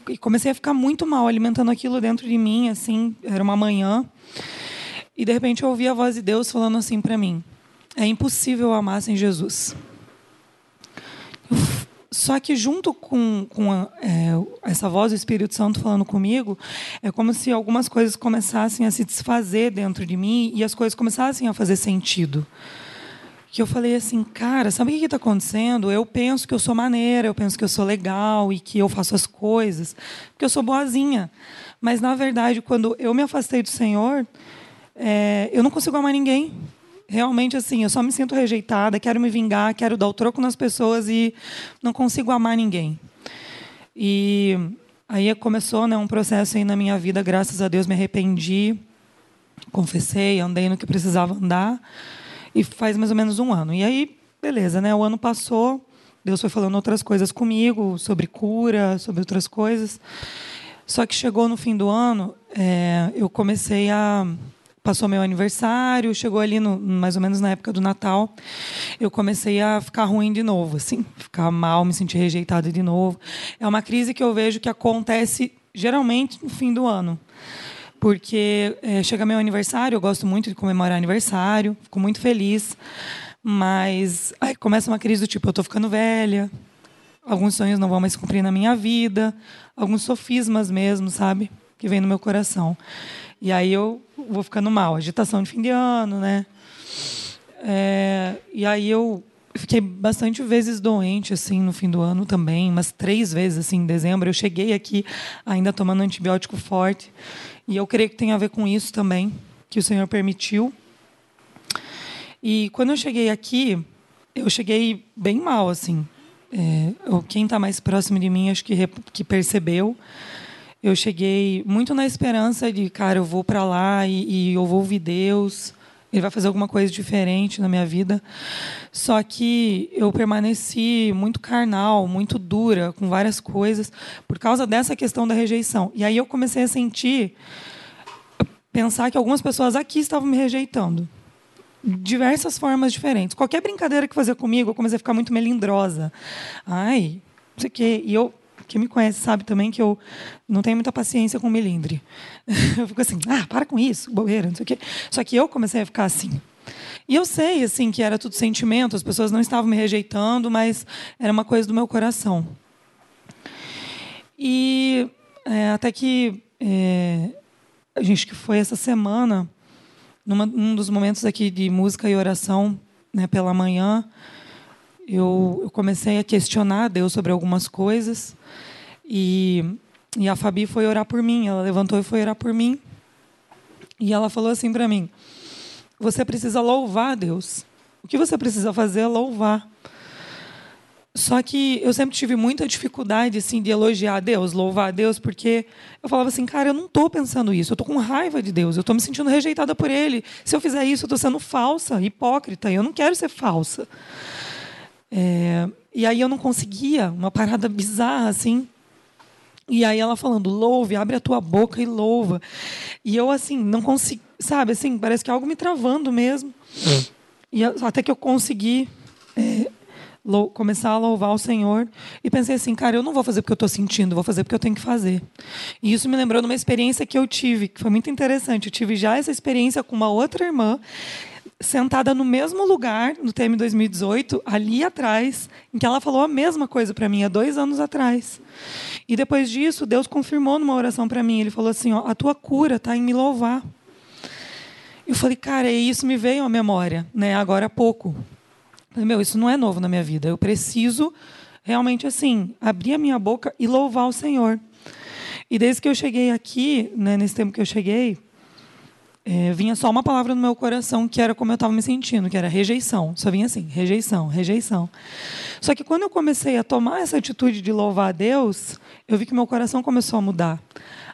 S3: E comecei a ficar muito mal alimentando aquilo dentro de mim, assim, era uma manhã. E de repente eu ouvi a voz de Deus falando assim para mim: é impossível amar sem Jesus. Só que junto com, com a, é, essa voz do Espírito Santo falando comigo, é como se algumas coisas começassem a se desfazer dentro de mim e as coisas começassem a fazer sentido. Que eu falei assim, cara, sabe o que está acontecendo? Eu penso que eu sou maneira, eu penso que eu sou legal e que eu faço as coisas, porque eu sou boazinha. Mas, na verdade, quando eu me afastei do Senhor, é, eu não consigo amar ninguém realmente assim, eu só me sinto rejeitada, quero me vingar, quero dar o troco nas pessoas e não consigo amar ninguém. E aí começou né, um processo aí na minha vida, graças a Deus me arrependi, confessei, andei no que precisava andar, e faz mais ou menos um ano. E aí, beleza, né? O ano passou, Deus foi falando outras coisas comigo, sobre cura, sobre outras coisas. Só que chegou no fim do ano, é, eu comecei a passou meu aniversário, chegou ali no, mais ou menos na época do Natal, eu comecei a ficar ruim de novo, assim, ficar mal, me sentir rejeitada de novo. É uma crise que eu vejo que acontece geralmente no fim do ano. Porque é, chega meu aniversário, eu gosto muito de comemorar aniversário, fico muito feliz, mas aí começa uma crise do tipo, eu estou ficando velha, alguns sonhos não vão mais se cumprir na minha vida, alguns sofismas mesmo, sabe? Que vem no meu coração. E aí eu vou ficando mal, agitação de fim de ano, né? É, e aí eu fiquei bastante vezes doente assim no fim do ano também, umas três vezes assim em dezembro. Eu cheguei aqui ainda tomando antibiótico forte e eu creio que tem a ver com isso também que o Senhor permitiu. E quando eu cheguei aqui, eu cheguei bem mal assim. É, quem está mais próximo de mim acho que, que percebeu eu cheguei muito na esperança de, cara, eu vou para lá e, e, eu vou ouvir Deus, ele vai fazer alguma coisa diferente na minha vida. Só que eu permaneci muito carnal, muito dura com várias coisas por causa dessa questão da rejeição. E aí eu comecei a sentir, pensar que algumas pessoas aqui estavam me rejeitando diversas formas diferentes. Qualquer brincadeira que fazia comigo, eu comecei a ficar muito melindrosa. Ai, não sei o quê. E eu quem me conhece sabe também que eu não tenho muita paciência com melindre. Eu fico assim, ah, para com isso, bobeira, não sei o quê. Só que eu comecei a ficar assim. E eu sei, assim, que era tudo sentimento, as pessoas não estavam me rejeitando, mas era uma coisa do meu coração. E é, até que é, a gente que foi essa semana, num um dos momentos aqui de música e oração, né, pela manhã, eu, eu comecei a questionar Deus sobre algumas coisas e, e a Fabi foi orar por mim. Ela levantou e foi orar por mim. E ela falou assim para mim: Você precisa louvar Deus. O que você precisa fazer é louvar. Só que eu sempre tive muita dificuldade assim de elogiar Deus, louvar Deus, porque eu falava assim, cara, eu não estou pensando isso, eu estou com raiva de Deus, eu estou me sentindo rejeitada por Ele. Se eu fizer isso, eu estou sendo falsa, hipócrita, eu não quero ser falsa. É, e aí eu não conseguia, uma parada bizarra assim. E aí ela falando, louve, abre a tua boca e louva. E eu assim, não consigo, sabe, assim, parece que é algo me travando mesmo. É. E até que eu consegui é, começar a louvar o Senhor e pensei assim, cara, eu não vou fazer porque eu estou sentindo, vou fazer porque eu tenho que fazer. E isso me lembrou de uma experiência que eu tive, que foi muito interessante. Eu tive já essa experiência com uma outra irmã sentada no mesmo lugar, no TM 2018, ali atrás, em que ela falou a mesma coisa para mim há dois anos atrás. E depois disso, Deus confirmou numa oração para mim. Ele falou assim: ó, a tua cura está em me louvar. Eu falei, cara, e isso me veio à memória, né? Agora há pouco. falei, meu, isso não é novo na minha vida. Eu preciso realmente assim abrir a minha boca e louvar o Senhor. E desde que eu cheguei aqui, né, nesse tempo que eu cheguei, é, vinha só uma palavra no meu coração que era como eu estava me sentindo, que era rejeição. Só vinha assim, rejeição, rejeição. Só que quando eu comecei a tomar essa atitude de louvar a Deus, eu vi que meu coração começou a mudar.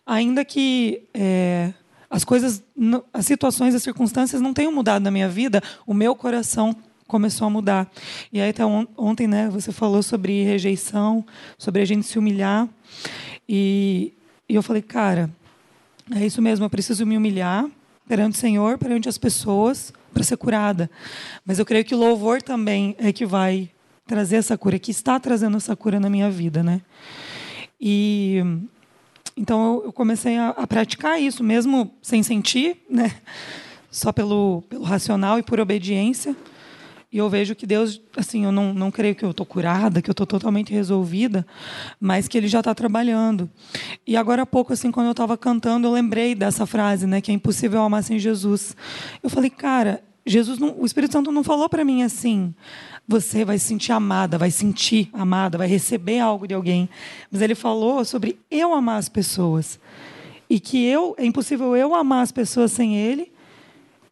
S3: Ainda que é, as coisas, as situações, as circunstâncias não tenham mudado na minha vida, o meu coração começou a mudar. E aí até ontem, né, você falou sobre rejeição, sobre a gente se humilhar. E, e eu falei, cara, é isso mesmo, eu preciso me humilhar perante o Senhor, perante as pessoas, para ser curada. Mas eu creio que o louvor também é que vai trazer essa cura, que está trazendo essa cura na minha vida, né? E então eu, comecei a, a, praticar isso, mesmo sem sentir, né? Só pelo, pelo racional e por obediência. E eu vejo que Deus, assim, eu não, não creio que eu estou curada, que eu estou totalmente resolvida, mas que Ele já está trabalhando. E agora há pouco, assim, quando eu estava cantando, eu lembrei dessa frase, né, que é impossível amar sem Jesus. Eu falei, cara, Jesus, não, o Espírito Santo não falou para mim assim, você vai se sentir amada, vai sentir amada, vai receber algo de alguém. Mas Ele falou sobre eu amar as pessoas e que eu é impossível eu amar as pessoas sem Ele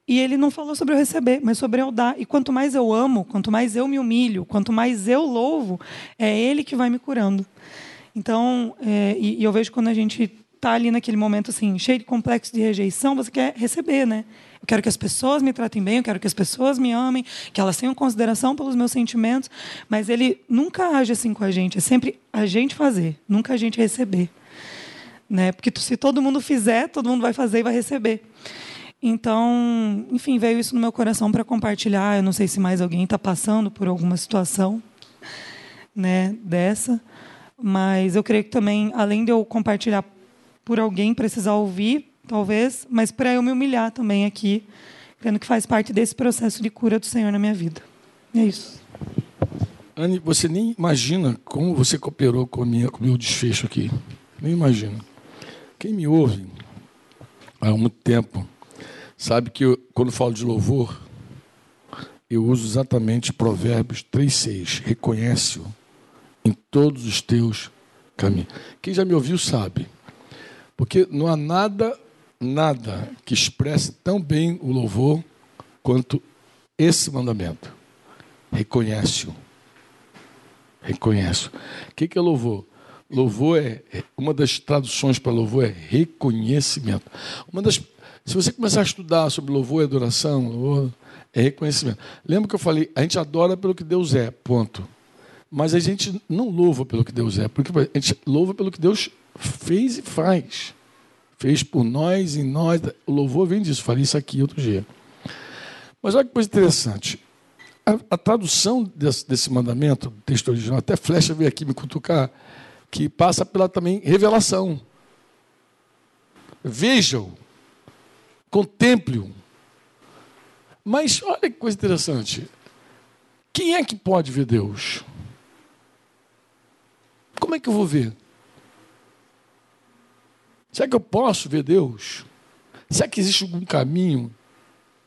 S3: e ele não falou sobre eu receber, mas sobre eu dar. E quanto mais eu amo, quanto mais eu me humilho, quanto mais eu louvo, é ele que vai me curando. Então, é, e, e eu vejo quando a gente está ali naquele momento assim, cheio de complexo de rejeição, você quer receber, né? Eu quero que as pessoas me tratem bem, eu quero que as pessoas me amem, que elas tenham consideração pelos meus sentimentos, mas ele nunca age assim com a gente, é sempre a gente fazer, nunca a gente receber. Né? Porque se todo mundo fizer, todo mundo vai fazer e vai receber. Então, enfim, veio isso no meu coração para compartilhar. Eu não sei se mais alguém está passando por alguma situação né, dessa, mas eu creio que também, além de eu compartilhar por alguém precisar ouvir, talvez, mas para eu me humilhar também aqui, crendo que faz parte desse processo de cura do Senhor na minha vida. É isso.
S2: Anne, você nem imagina como você cooperou com, minha, com o meu desfecho aqui. Nem imagina. Quem me ouve há muito tempo Sabe que eu, quando falo de louvor, eu uso exatamente Provérbios 3,6. Reconhece-o em todos os teus caminhos. Quem já me ouviu sabe. Porque não há nada, nada que expresse tão bem o louvor quanto esse mandamento. Reconhece-o. Reconhece-o. O que é louvor? Louvor é, uma das traduções para louvor é reconhecimento. Uma das se você começar a estudar sobre louvor e adoração, louvor é reconhecimento. Lembra que eu falei, a gente adora pelo que Deus é, ponto. Mas a gente não louva pelo que Deus é, porque a gente louva pelo que Deus fez e faz. Fez por nós e nós. O louvor vem disso, falei isso aqui outro dia. Mas olha que coisa interessante. A, a tradução desse, desse mandamento, do texto original, até flecha veio aqui me cutucar, que passa pela também revelação. Vejam contemple-o. Mas olha que coisa interessante. Quem é que pode ver Deus? Como é que eu vou ver? Será que eu posso ver Deus? Será que existe algum caminho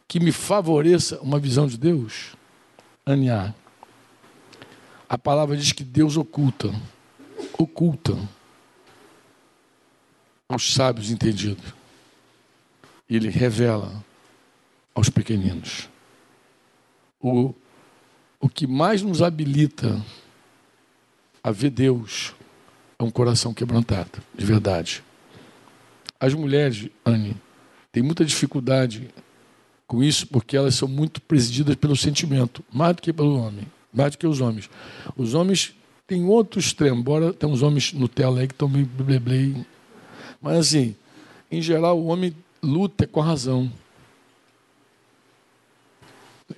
S2: que me favoreça uma visão de Deus? Aniá. A palavra diz que Deus oculta, oculta aos sábios entendidos ele revela aos pequeninos. O, o que mais nos habilita a ver Deus é um coração quebrantado, de verdade. As mulheres, Anne, têm muita dificuldade com isso porque elas são muito presididas pelo sentimento, mais do que pelo homem, mais do que os homens. Os homens têm outro extremo, embora tem uns homens Nutella aí que estão meio bleblei. Mas assim, em geral, o homem luta com a razão.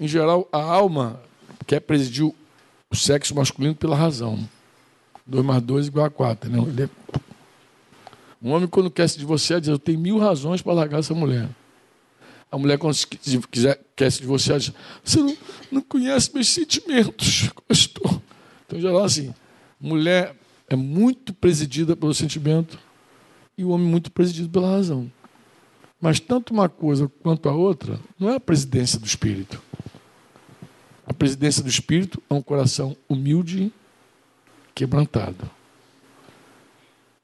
S2: Em geral, a alma quer presidir o sexo masculino pela razão. 2 mais 2 igual a 4. Né? É... Um homem, quando quer se divorciar, diz: Eu tenho mil razões para largar essa mulher. A mulher, quando quiser, quer se divorciar, diz: Você não, não conhece meus sentimentos. Estou. Então, em geral, assim, mulher é muito presidida pelo sentimento e o homem muito presidido pela razão. Mas tanto uma coisa quanto a outra não é a presidência do Espírito. A presidência do Espírito é um coração humilde, quebrantado.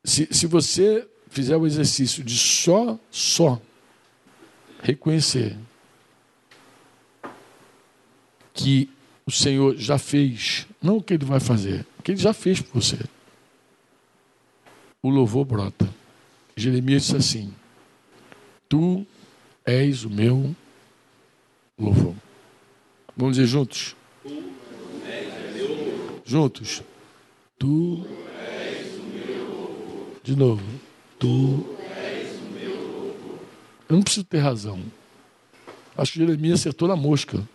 S2: Se, se você fizer o exercício de só, só reconhecer que o Senhor já fez, não o que ele vai fazer, o que ele já fez por você. O louvor brota. Jeremias disse assim: Tu és o meu louvor. Vamos dizer juntos? Juntos. Tu. De novo. Tu. Eu não preciso ter razão. Acho que Jeremias acertou na mosca.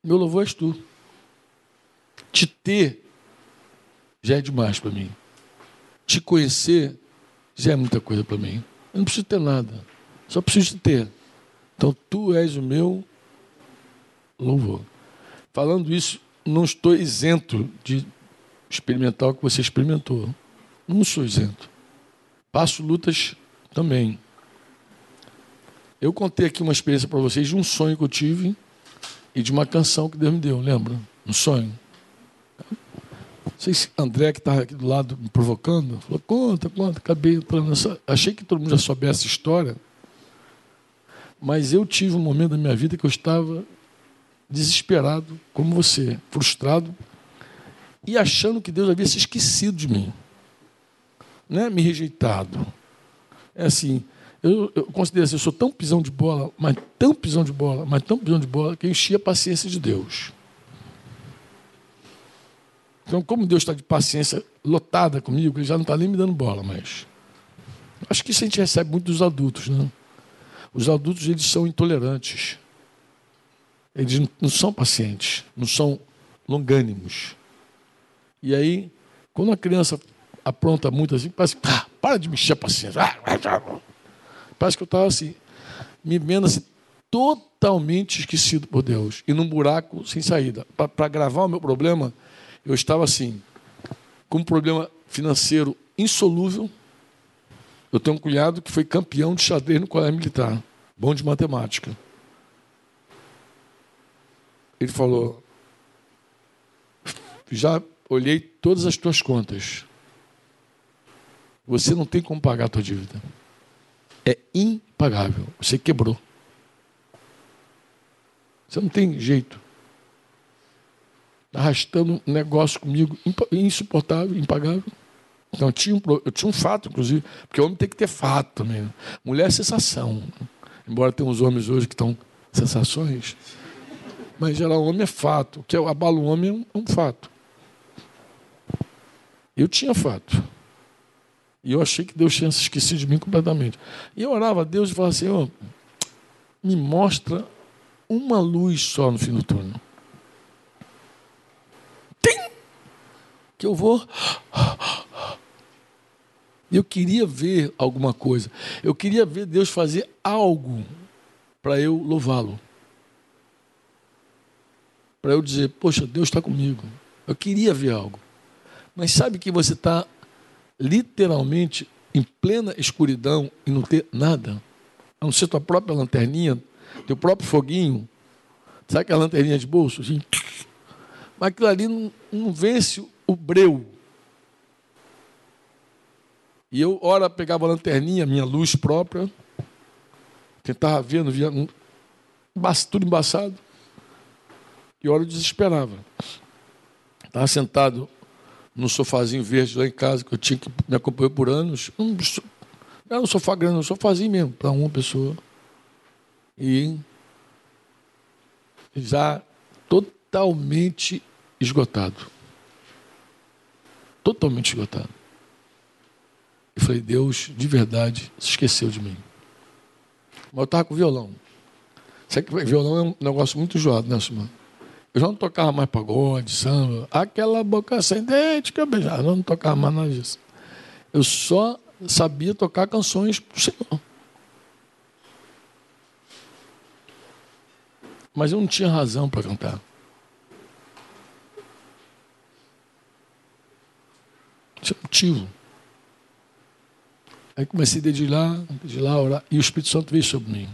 S2: Meu louvor és tu. Te ter já é demais para mim. Te conhecer já é muita coisa para mim. Eu não preciso ter nada. Só preciso te ter. Então tu és o meu louvor. Falando isso, não estou isento de experimentar o que você experimentou. Não sou isento. Passo lutas também. Eu contei aqui uma experiência para vocês de um sonho que eu tive e de uma canção que Deus me deu, lembra? Um sonho. Sei se André, que estava aqui do lado me provocando, falou: conta, conta, acabei entrando nessa. Achei que todo mundo já soubesse a história. Mas eu tive um momento da minha vida que eu estava desesperado, como você, frustrado e achando que Deus havia se esquecido de mim, né? me rejeitado. É assim, eu, eu considero assim, eu sou tão pisão de bola, mas tão pisão de bola, mas tão pisão de bola, que eu enchi a paciência de Deus. Então, como Deus está de paciência lotada comigo, ele já não está nem me dando bola mais. Acho que isso a gente recebe muito dos adultos, né? Os adultos, eles são intolerantes. Eles não são pacientes, não são longânimos. E aí, quando a criança apronta muito assim, parece que, ah, para de mexer a paciência. Parece que eu estava assim, me vendo assim, totalmente esquecido por Deus e num buraco sem saída. Para gravar o meu problema, eu estava assim, com um problema financeiro insolúvel. Eu tenho um cunhado que foi campeão de xadrez no colégio militar, bom de matemática. Ele falou: Já olhei todas as tuas contas. Você não tem como pagar a tua dívida é impagável. Você quebrou. Você não tem jeito. Arrastando um negócio comigo insuportável, impagável. Então tinha, um, eu tinha um fato, inclusive, porque homem tem que ter fato também. Né? Mulher é sensação. Embora tenha uns homens hoje que estão sensações. Mas geral, homem é fato. O que abala o homem é um fato. Eu tinha fato. E eu achei que Deus tinha se esquecido de mim completamente. E eu orava a Deus e falava assim: oh, me mostra uma luz só no fim do túnel. Que eu vou. Eu queria ver alguma coisa. Eu queria ver Deus fazer algo para eu louvá-lo. Para eu dizer, poxa, Deus está comigo. Eu queria ver algo. Mas sabe que você está literalmente em plena escuridão e não ter nada, a não ser tua própria lanterninha, teu próprio foguinho, sabe aquela lanterninha de bolso? Assim? Mas aquilo ali não, não vence o breu. E eu, ora, pegava a lanterninha, minha luz própria, tentava ver, não via, tudo embaçado. E ora eu desesperava. Estava sentado no sofazinho verde lá em casa, que eu tinha que me acompanhar por anos. Um, era um sofá grande, um sofazinho mesmo, para uma pessoa. E já totalmente esgotado. Totalmente esgotado. E falei, Deus, de verdade, se esqueceu de mim. Mas eu estava com violão. Sabe que violão é um negócio muito enjoado, né, Sumano? Eu já não tocava mais pagode, samba. Aquela boca sem dente que eu beijava. Eu não tocava mais nada disso. Eu só sabia tocar canções do Senhor. Mas eu não tinha razão para cantar. Não tinha motivo. Aí comecei a dedilhar, dedilhar, orar, e o Espírito Santo veio sobre mim.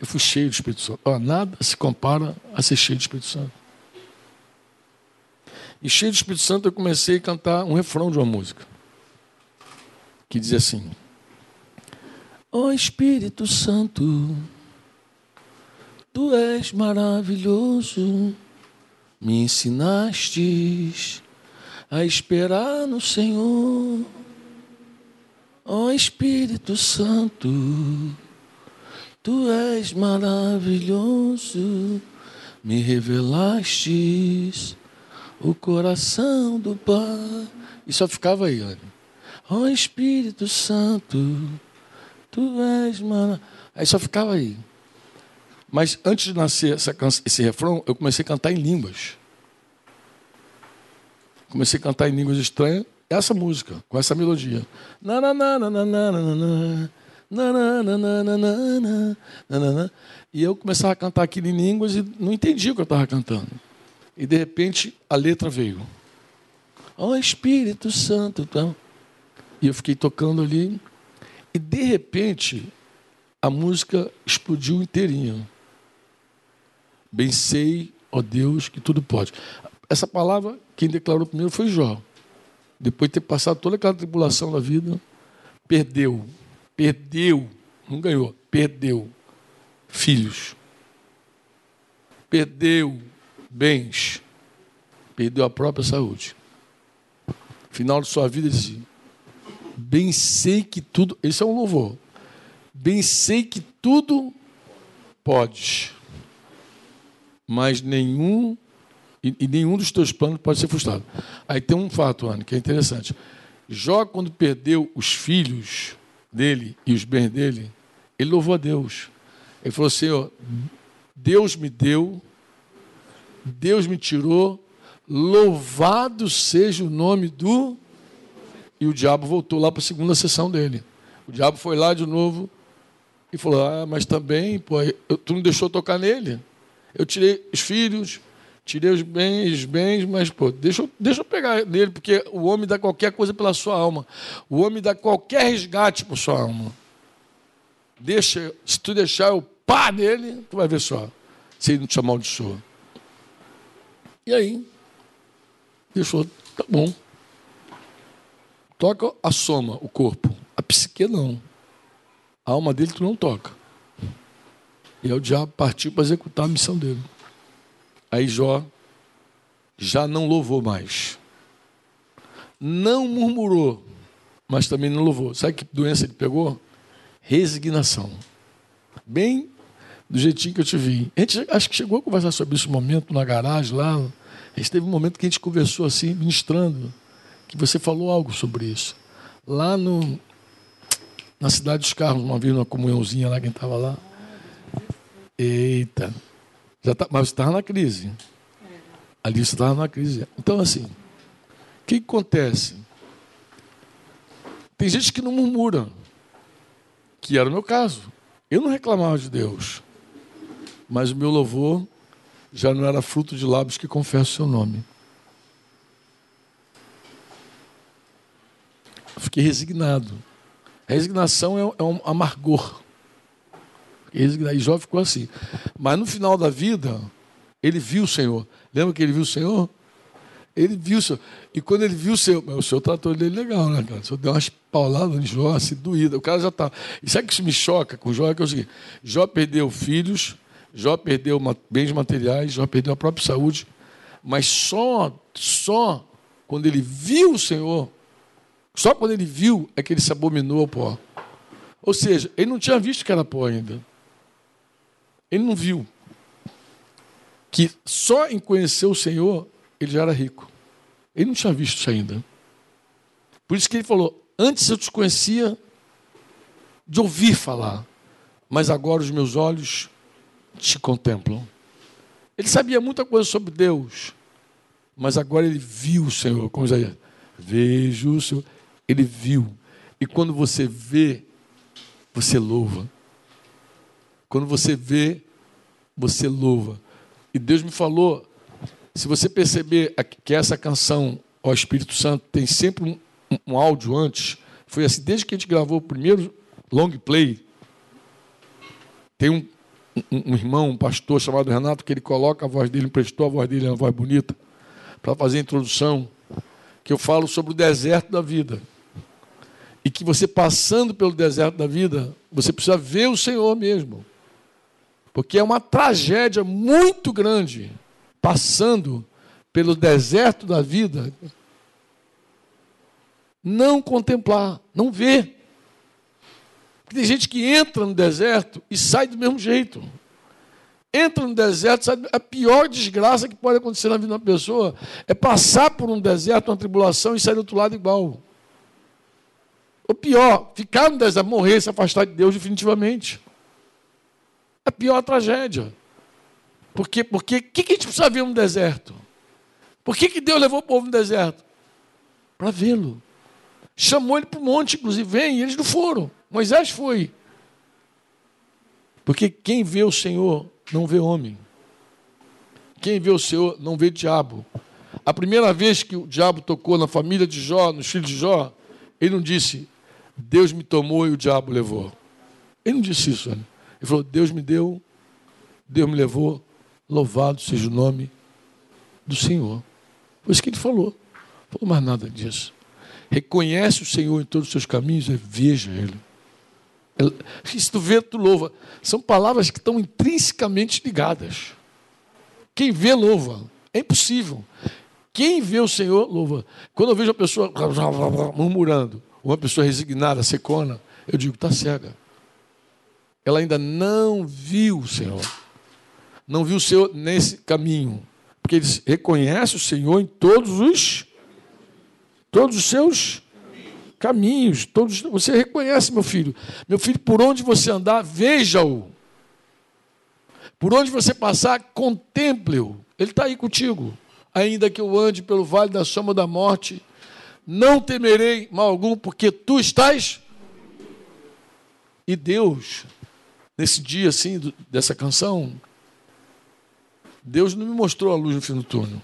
S2: Eu fui cheio do Espírito Santo. Oh, nada se compara a ser cheio do Espírito Santo. E cheio do Espírito Santo eu comecei a cantar um refrão de uma música. Que dizia assim: Ó oh, Espírito Santo, Tu és maravilhoso, me ensinaste a esperar no Senhor. Ó oh, Espírito Santo, Tu és maravilhoso, Me revelaste o coração do Pai. E só ficava aí, olha. Ó oh, Espírito Santo, tu és, mano. Aí só ficava aí. Mas antes de nascer essa, esse refrão, eu comecei a cantar em línguas. Comecei a cantar em línguas estranhas essa música, com essa melodia. E eu começava a cantar aquilo em línguas e não entendia o que eu estava cantando. E de repente a letra veio. Ó oh, Espírito Santo. Então. E eu fiquei tocando ali. E de repente a música explodiu inteirinha. Bem sei, ó Deus, que tudo pode. Essa palavra, quem declarou primeiro foi Jó. Depois de ter passado toda aquela tribulação da vida, perdeu. Perdeu. Não ganhou, perdeu. Filhos. Perdeu bens. Perdeu a própria saúde. Final de sua vida, ele disse: Bem sei que tudo. Esse é um louvor. Bem sei que tudo pode mas nenhum e, e, nenhum dos teus planos pode ser frustrado. Aí tem um fato, Anne, que é interessante. Jó, quando perdeu os filhos dele e os bens dele, ele louvou a Deus. Ele falou assim: ó, Deus me deu, Deus me tirou, louvado seja o nome do. E o diabo voltou lá para a segunda sessão dele. O diabo foi lá de novo e falou: Ah, mas também, pô, tu não deixou tocar nele. Eu tirei os filhos, tirei os bens, bens, mas pô, deixa, eu, deixa eu pegar dele, porque o homem dá qualquer coisa pela sua alma. O homem dá qualquer resgate por sua alma. Deixa, se tu deixar o pá dele, tu vai ver só. Se ele não te amaldiçoa. E aí, deixou, tá bom. Toca a soma, o corpo. A psique não. A alma dele tu não toca. E aí o diabo partiu para executar a missão dele. Aí Jó já não louvou mais. Não murmurou, mas também não louvou. Sabe que doença ele pegou? Resignação. Bem do jeitinho que eu te vi. A gente acho que chegou a conversar sobre esse momento na garagem lá. A gente teve um momento que a gente conversou assim, ministrando, que você falou algo sobre isso. Lá no, na cidade dos carros, uma vez, numa comunhãozinha lá, quem estava lá. Eita. Já tá, mas estava na crise. Ali estava na crise. Então, assim, o que, acontece? Tem gente que não murmura, que era o meu caso. Eu não reclamava de Deus, mas o meu louvor já não era fruto de lábios que confessam o seu nome. fiquei resignado. A resignação é, é um amargor. E Jó ficou assim. Mas no final da vida, ele viu o Senhor. Lembra que ele viu o Senhor? Ele viu o Senhor. E quando ele viu o Senhor, o Senhor tratou ele legal, né, cara? O Senhor deu umas pauladas em Jó, assim, doída. O cara já está. E sabe que isso me choca com Jó? É que é o seguinte: Jó perdeu filhos, Jó perdeu bens materiais, Jó perdeu a própria saúde. Mas só, só quando ele viu o Senhor, só quando ele viu é que ele se abominou ao pó. Ou seja, ele não tinha visto que era pó ainda. Ele não viu que só em conhecer o Senhor ele já era rico. Ele não tinha visto isso ainda. Por isso que ele falou: Antes eu te conhecia de ouvir falar, mas agora os meus olhos te contemplam. Ele sabia muita coisa sobre Deus, mas agora ele viu o Senhor, como Isaías. Vejo o Senhor. Ele viu. E quando você vê, você louva. Quando você vê, você louva. E Deus me falou, se você perceber que essa canção, ó Espírito Santo, tem sempre um, um, um áudio antes, foi assim, desde que a gente gravou o primeiro long play, tem um, um, um, irmão, um pastor chamado Renato, que ele coloca a voz dele, emprestou a voz dele, é uma voz bonita, para fazer a introdução, que eu falo sobre o deserto da vida. E que você passando pelo deserto da vida, você precisa ver o Senhor mesmo. Porque é uma tragédia muito grande passando pelo deserto da vida, não contemplar, não ver. Porque tem gente que entra no deserto e sai do mesmo jeito. entra no deserto, sabe? A pior desgraça que pode acontecer na vida de uma pessoa é passar por um deserto, uma tribulação e sair do outro lado igual. O pior, ficar no deserto, morrer, se afastar de Deus definitivamente. A pior tragédia. Por quê? Porque o que, que a gente precisa ver no deserto? Por que, que Deus levou o povo no deserto? Para vê-lo. Chamou ele para o monte, inclusive, vem, e eles não foram. Moisés foi. Porque quem vê o Senhor não vê homem. Quem vê o Senhor não vê diabo. A primeira vez que o diabo tocou na família de Jó, nos filhos de Jó, ele não disse, Deus me tomou e o diabo levou. Ele não disse isso. Né? Ele falou, Deus me deu, Deus me levou, louvado seja o nome do Senhor. Foi isso que ele falou. Não falou mais nada disso. Reconhece o Senhor em todos os seus caminhos e veja Ele. Se tu vê, tu louva. São palavras que estão intrinsecamente ligadas. Quem vê, louva. É impossível. Quem vê o Senhor, louva. Quando eu vejo a pessoa murmurando, uma pessoa resignada, secona, eu digo, está cega. Ela ainda não viu o Senhor. Não viu o Senhor nesse caminho. Porque ele reconhece o Senhor em todos os todos os seus caminhos, todos você reconhece, meu filho. Meu filho, por onde você andar, veja-o. Por onde você passar, contemple-o. Ele está aí contigo. Ainda que eu ande pelo vale da sombra da morte, não temerei mal algum, porque tu estás. E Deus, nesse dia assim, dessa canção, Deus não me mostrou a luz no fim do túnel.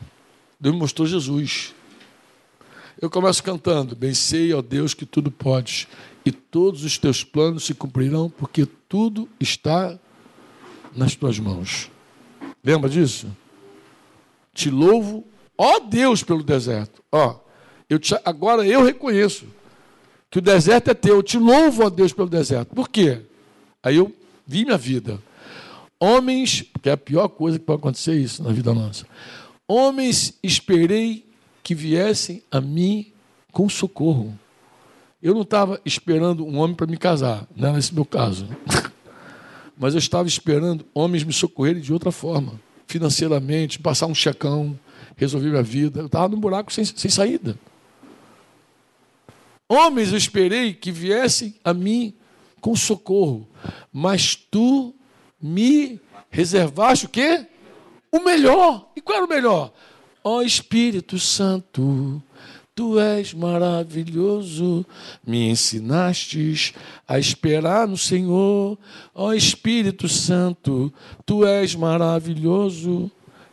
S2: Deus me mostrou Jesus. Eu começo cantando: Bem sei, ó Deus, que tudo podes, e todos os teus planos se cumprirão, porque tudo está nas tuas mãos. Lembra disso? Te louvo, ó Deus, pelo deserto. Ó, eu te, agora eu reconheço que o deserto é teu. Eu te louvo, ó Deus, pelo deserto. Por quê? Aí eu vi minha vida. Homens, que é a pior coisa que pode acontecer isso na vida nossa. Homens esperei que viessem a mim com socorro. Eu não estava esperando um homem para me casar, não era esse meu caso. Mas eu estava esperando homens me socorrerem de outra forma, financeiramente, passar um checão, resolver minha vida. Eu estava num buraco sem, sem saída. Homens eu esperei que viessem a mim com socorro, mas tu me reservaste o quê? O melhor. E qual era o melhor? Ó oh, Espírito Santo, tu és maravilhoso, me ensinastes a esperar no Senhor. Ó oh, Espírito Santo, tu és maravilhoso,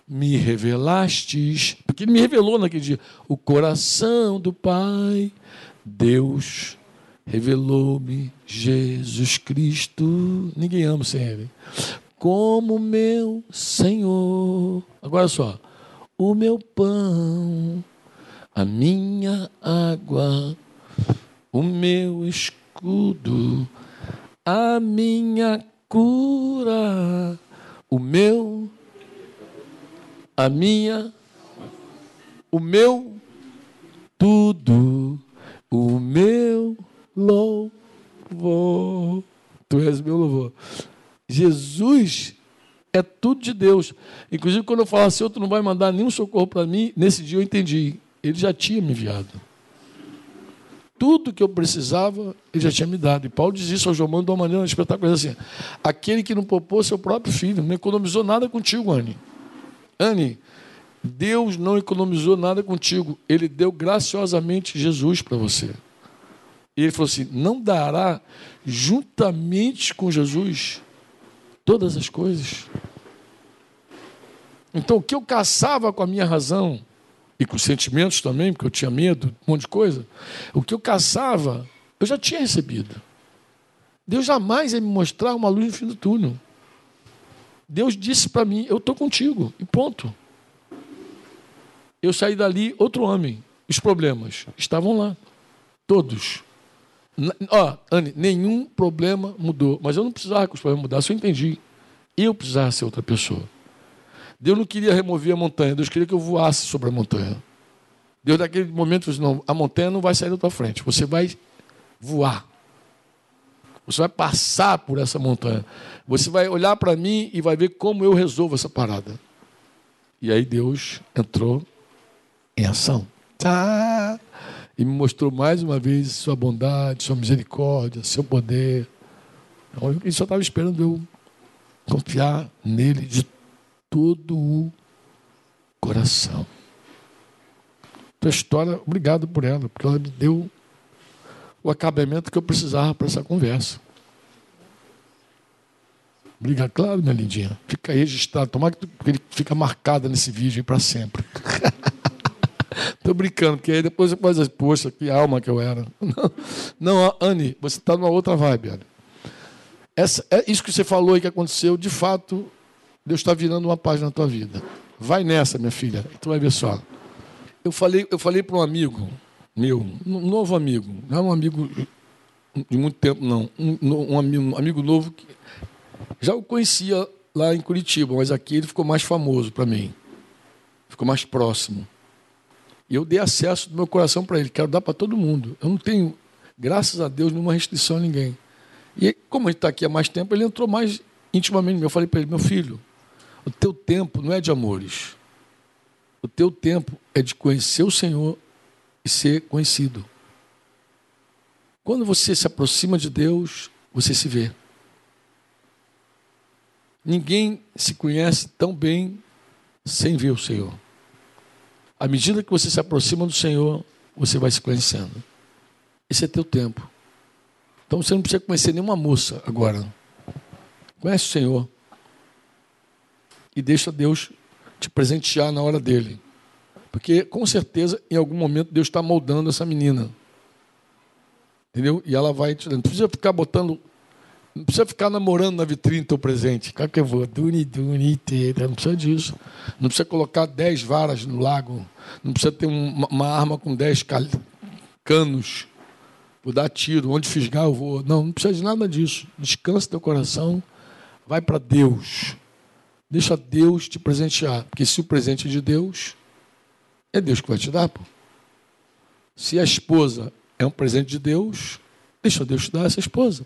S2: me revelastes, porque ele me revelou naquele dia, o coração do Pai. Deus revelou-me Jesus Cristo. Ninguém ama sem Ele. Como meu Senhor. Agora só o meu pão, a minha água, o meu escudo, a minha cura, o meu, a minha, o meu tudo, o meu louvor. Tu és meu louvor. Jesus é tudo de Deus. Inclusive, quando eu falo assim, outro não vai mandar nenhum socorro para mim, nesse dia eu entendi. Ele já tinha me enviado. Tudo que eu precisava, ele já tinha me dado. E Paulo diz isso ao João de uma maneira espetacular assim: aquele que não poupou seu próprio filho, não economizou nada contigo, Anne. Anne, Deus não economizou nada contigo. Ele deu graciosamente Jesus para você. E ele falou assim: não dará juntamente com Jesus todas as coisas. Então, o que eu caçava com a minha razão, e com os sentimentos também, porque eu tinha medo, um monte de coisa, o que eu caçava, eu já tinha recebido. Deus jamais ia me mostrar uma luz no fim do túnel. Deus disse para mim: Eu estou contigo, e ponto. Eu saí dali outro homem. Os problemas estavam lá, todos. Ó, Anne, nenhum problema mudou. Mas eu não precisava que os problemas mudassem, eu entendi. Eu precisava ser outra pessoa. Deus não queria remover a montanha, Deus queria que eu voasse sobre a montanha. Deus, naquele momento, disse: não, a montanha não vai sair da tua frente, você vai voar. Você vai passar por essa montanha. Você vai olhar para mim e vai ver como eu resolvo essa parada. E aí Deus entrou em ação. Tá. E me mostrou mais uma vez sua bondade, sua misericórdia, seu poder. Então, ele só estava esperando eu confiar nele de todo o coração. Tua história, obrigado por ela, porque ela me deu o acabamento que eu precisava para essa conversa. Obrigado, claro, minha lindinha. Fica registrado. Tomara que ele fica marcada nesse vídeo para sempre. Tô brincando, porque aí depois você pode dizer, poxa, que alma que eu era. Não, não Anne, você está numa outra vibe, Anne. Essa, é isso que você falou aí que aconteceu, de fato, Deus está virando uma página na tua vida. Vai nessa, minha filha, tu vai ver só. Eu falei, eu falei para um amigo meu, um novo amigo, não é um amigo de muito tempo, não. Um, um, amigo, um amigo novo que já o conhecia lá em Curitiba, mas aqui ele ficou mais famoso para mim. Ficou mais próximo. E eu dei acesso do meu coração para ele, quero dar para todo mundo. Eu não tenho, graças a Deus, nenhuma restrição a ninguém. E como ele está aqui há mais tempo, ele entrou mais intimamente. Eu falei para ele, meu filho, o teu tempo não é de amores. O teu tempo é de conhecer o Senhor e ser conhecido. Quando você se aproxima de Deus, você se vê. Ninguém se conhece tão bem sem ver o Senhor. À medida que você se aproxima do Senhor, você vai se conhecendo. Esse é teu tempo. Então você não precisa conhecer nenhuma moça agora. Conhece o Senhor. E deixa Deus te presentear na hora dele. Porque com certeza, em algum momento, Deus está moldando essa menina. Entendeu? E ela vai te. Não precisa ficar botando não precisa ficar namorando na vitrine teu presente. Cara que eu vou, duni, duni, não precisa disso. Não precisa colocar dez varas no lago. Não precisa ter uma, uma arma com dez canos. Vou dar tiro. Onde fisgar eu vou. Não, não precisa de nada disso. Descansa teu coração. Vai para Deus. Deixa Deus te presentear. Porque se o presente é de Deus, é Deus que vai te dar. Pô. Se a esposa é um presente de Deus, deixa Deus te dar essa esposa.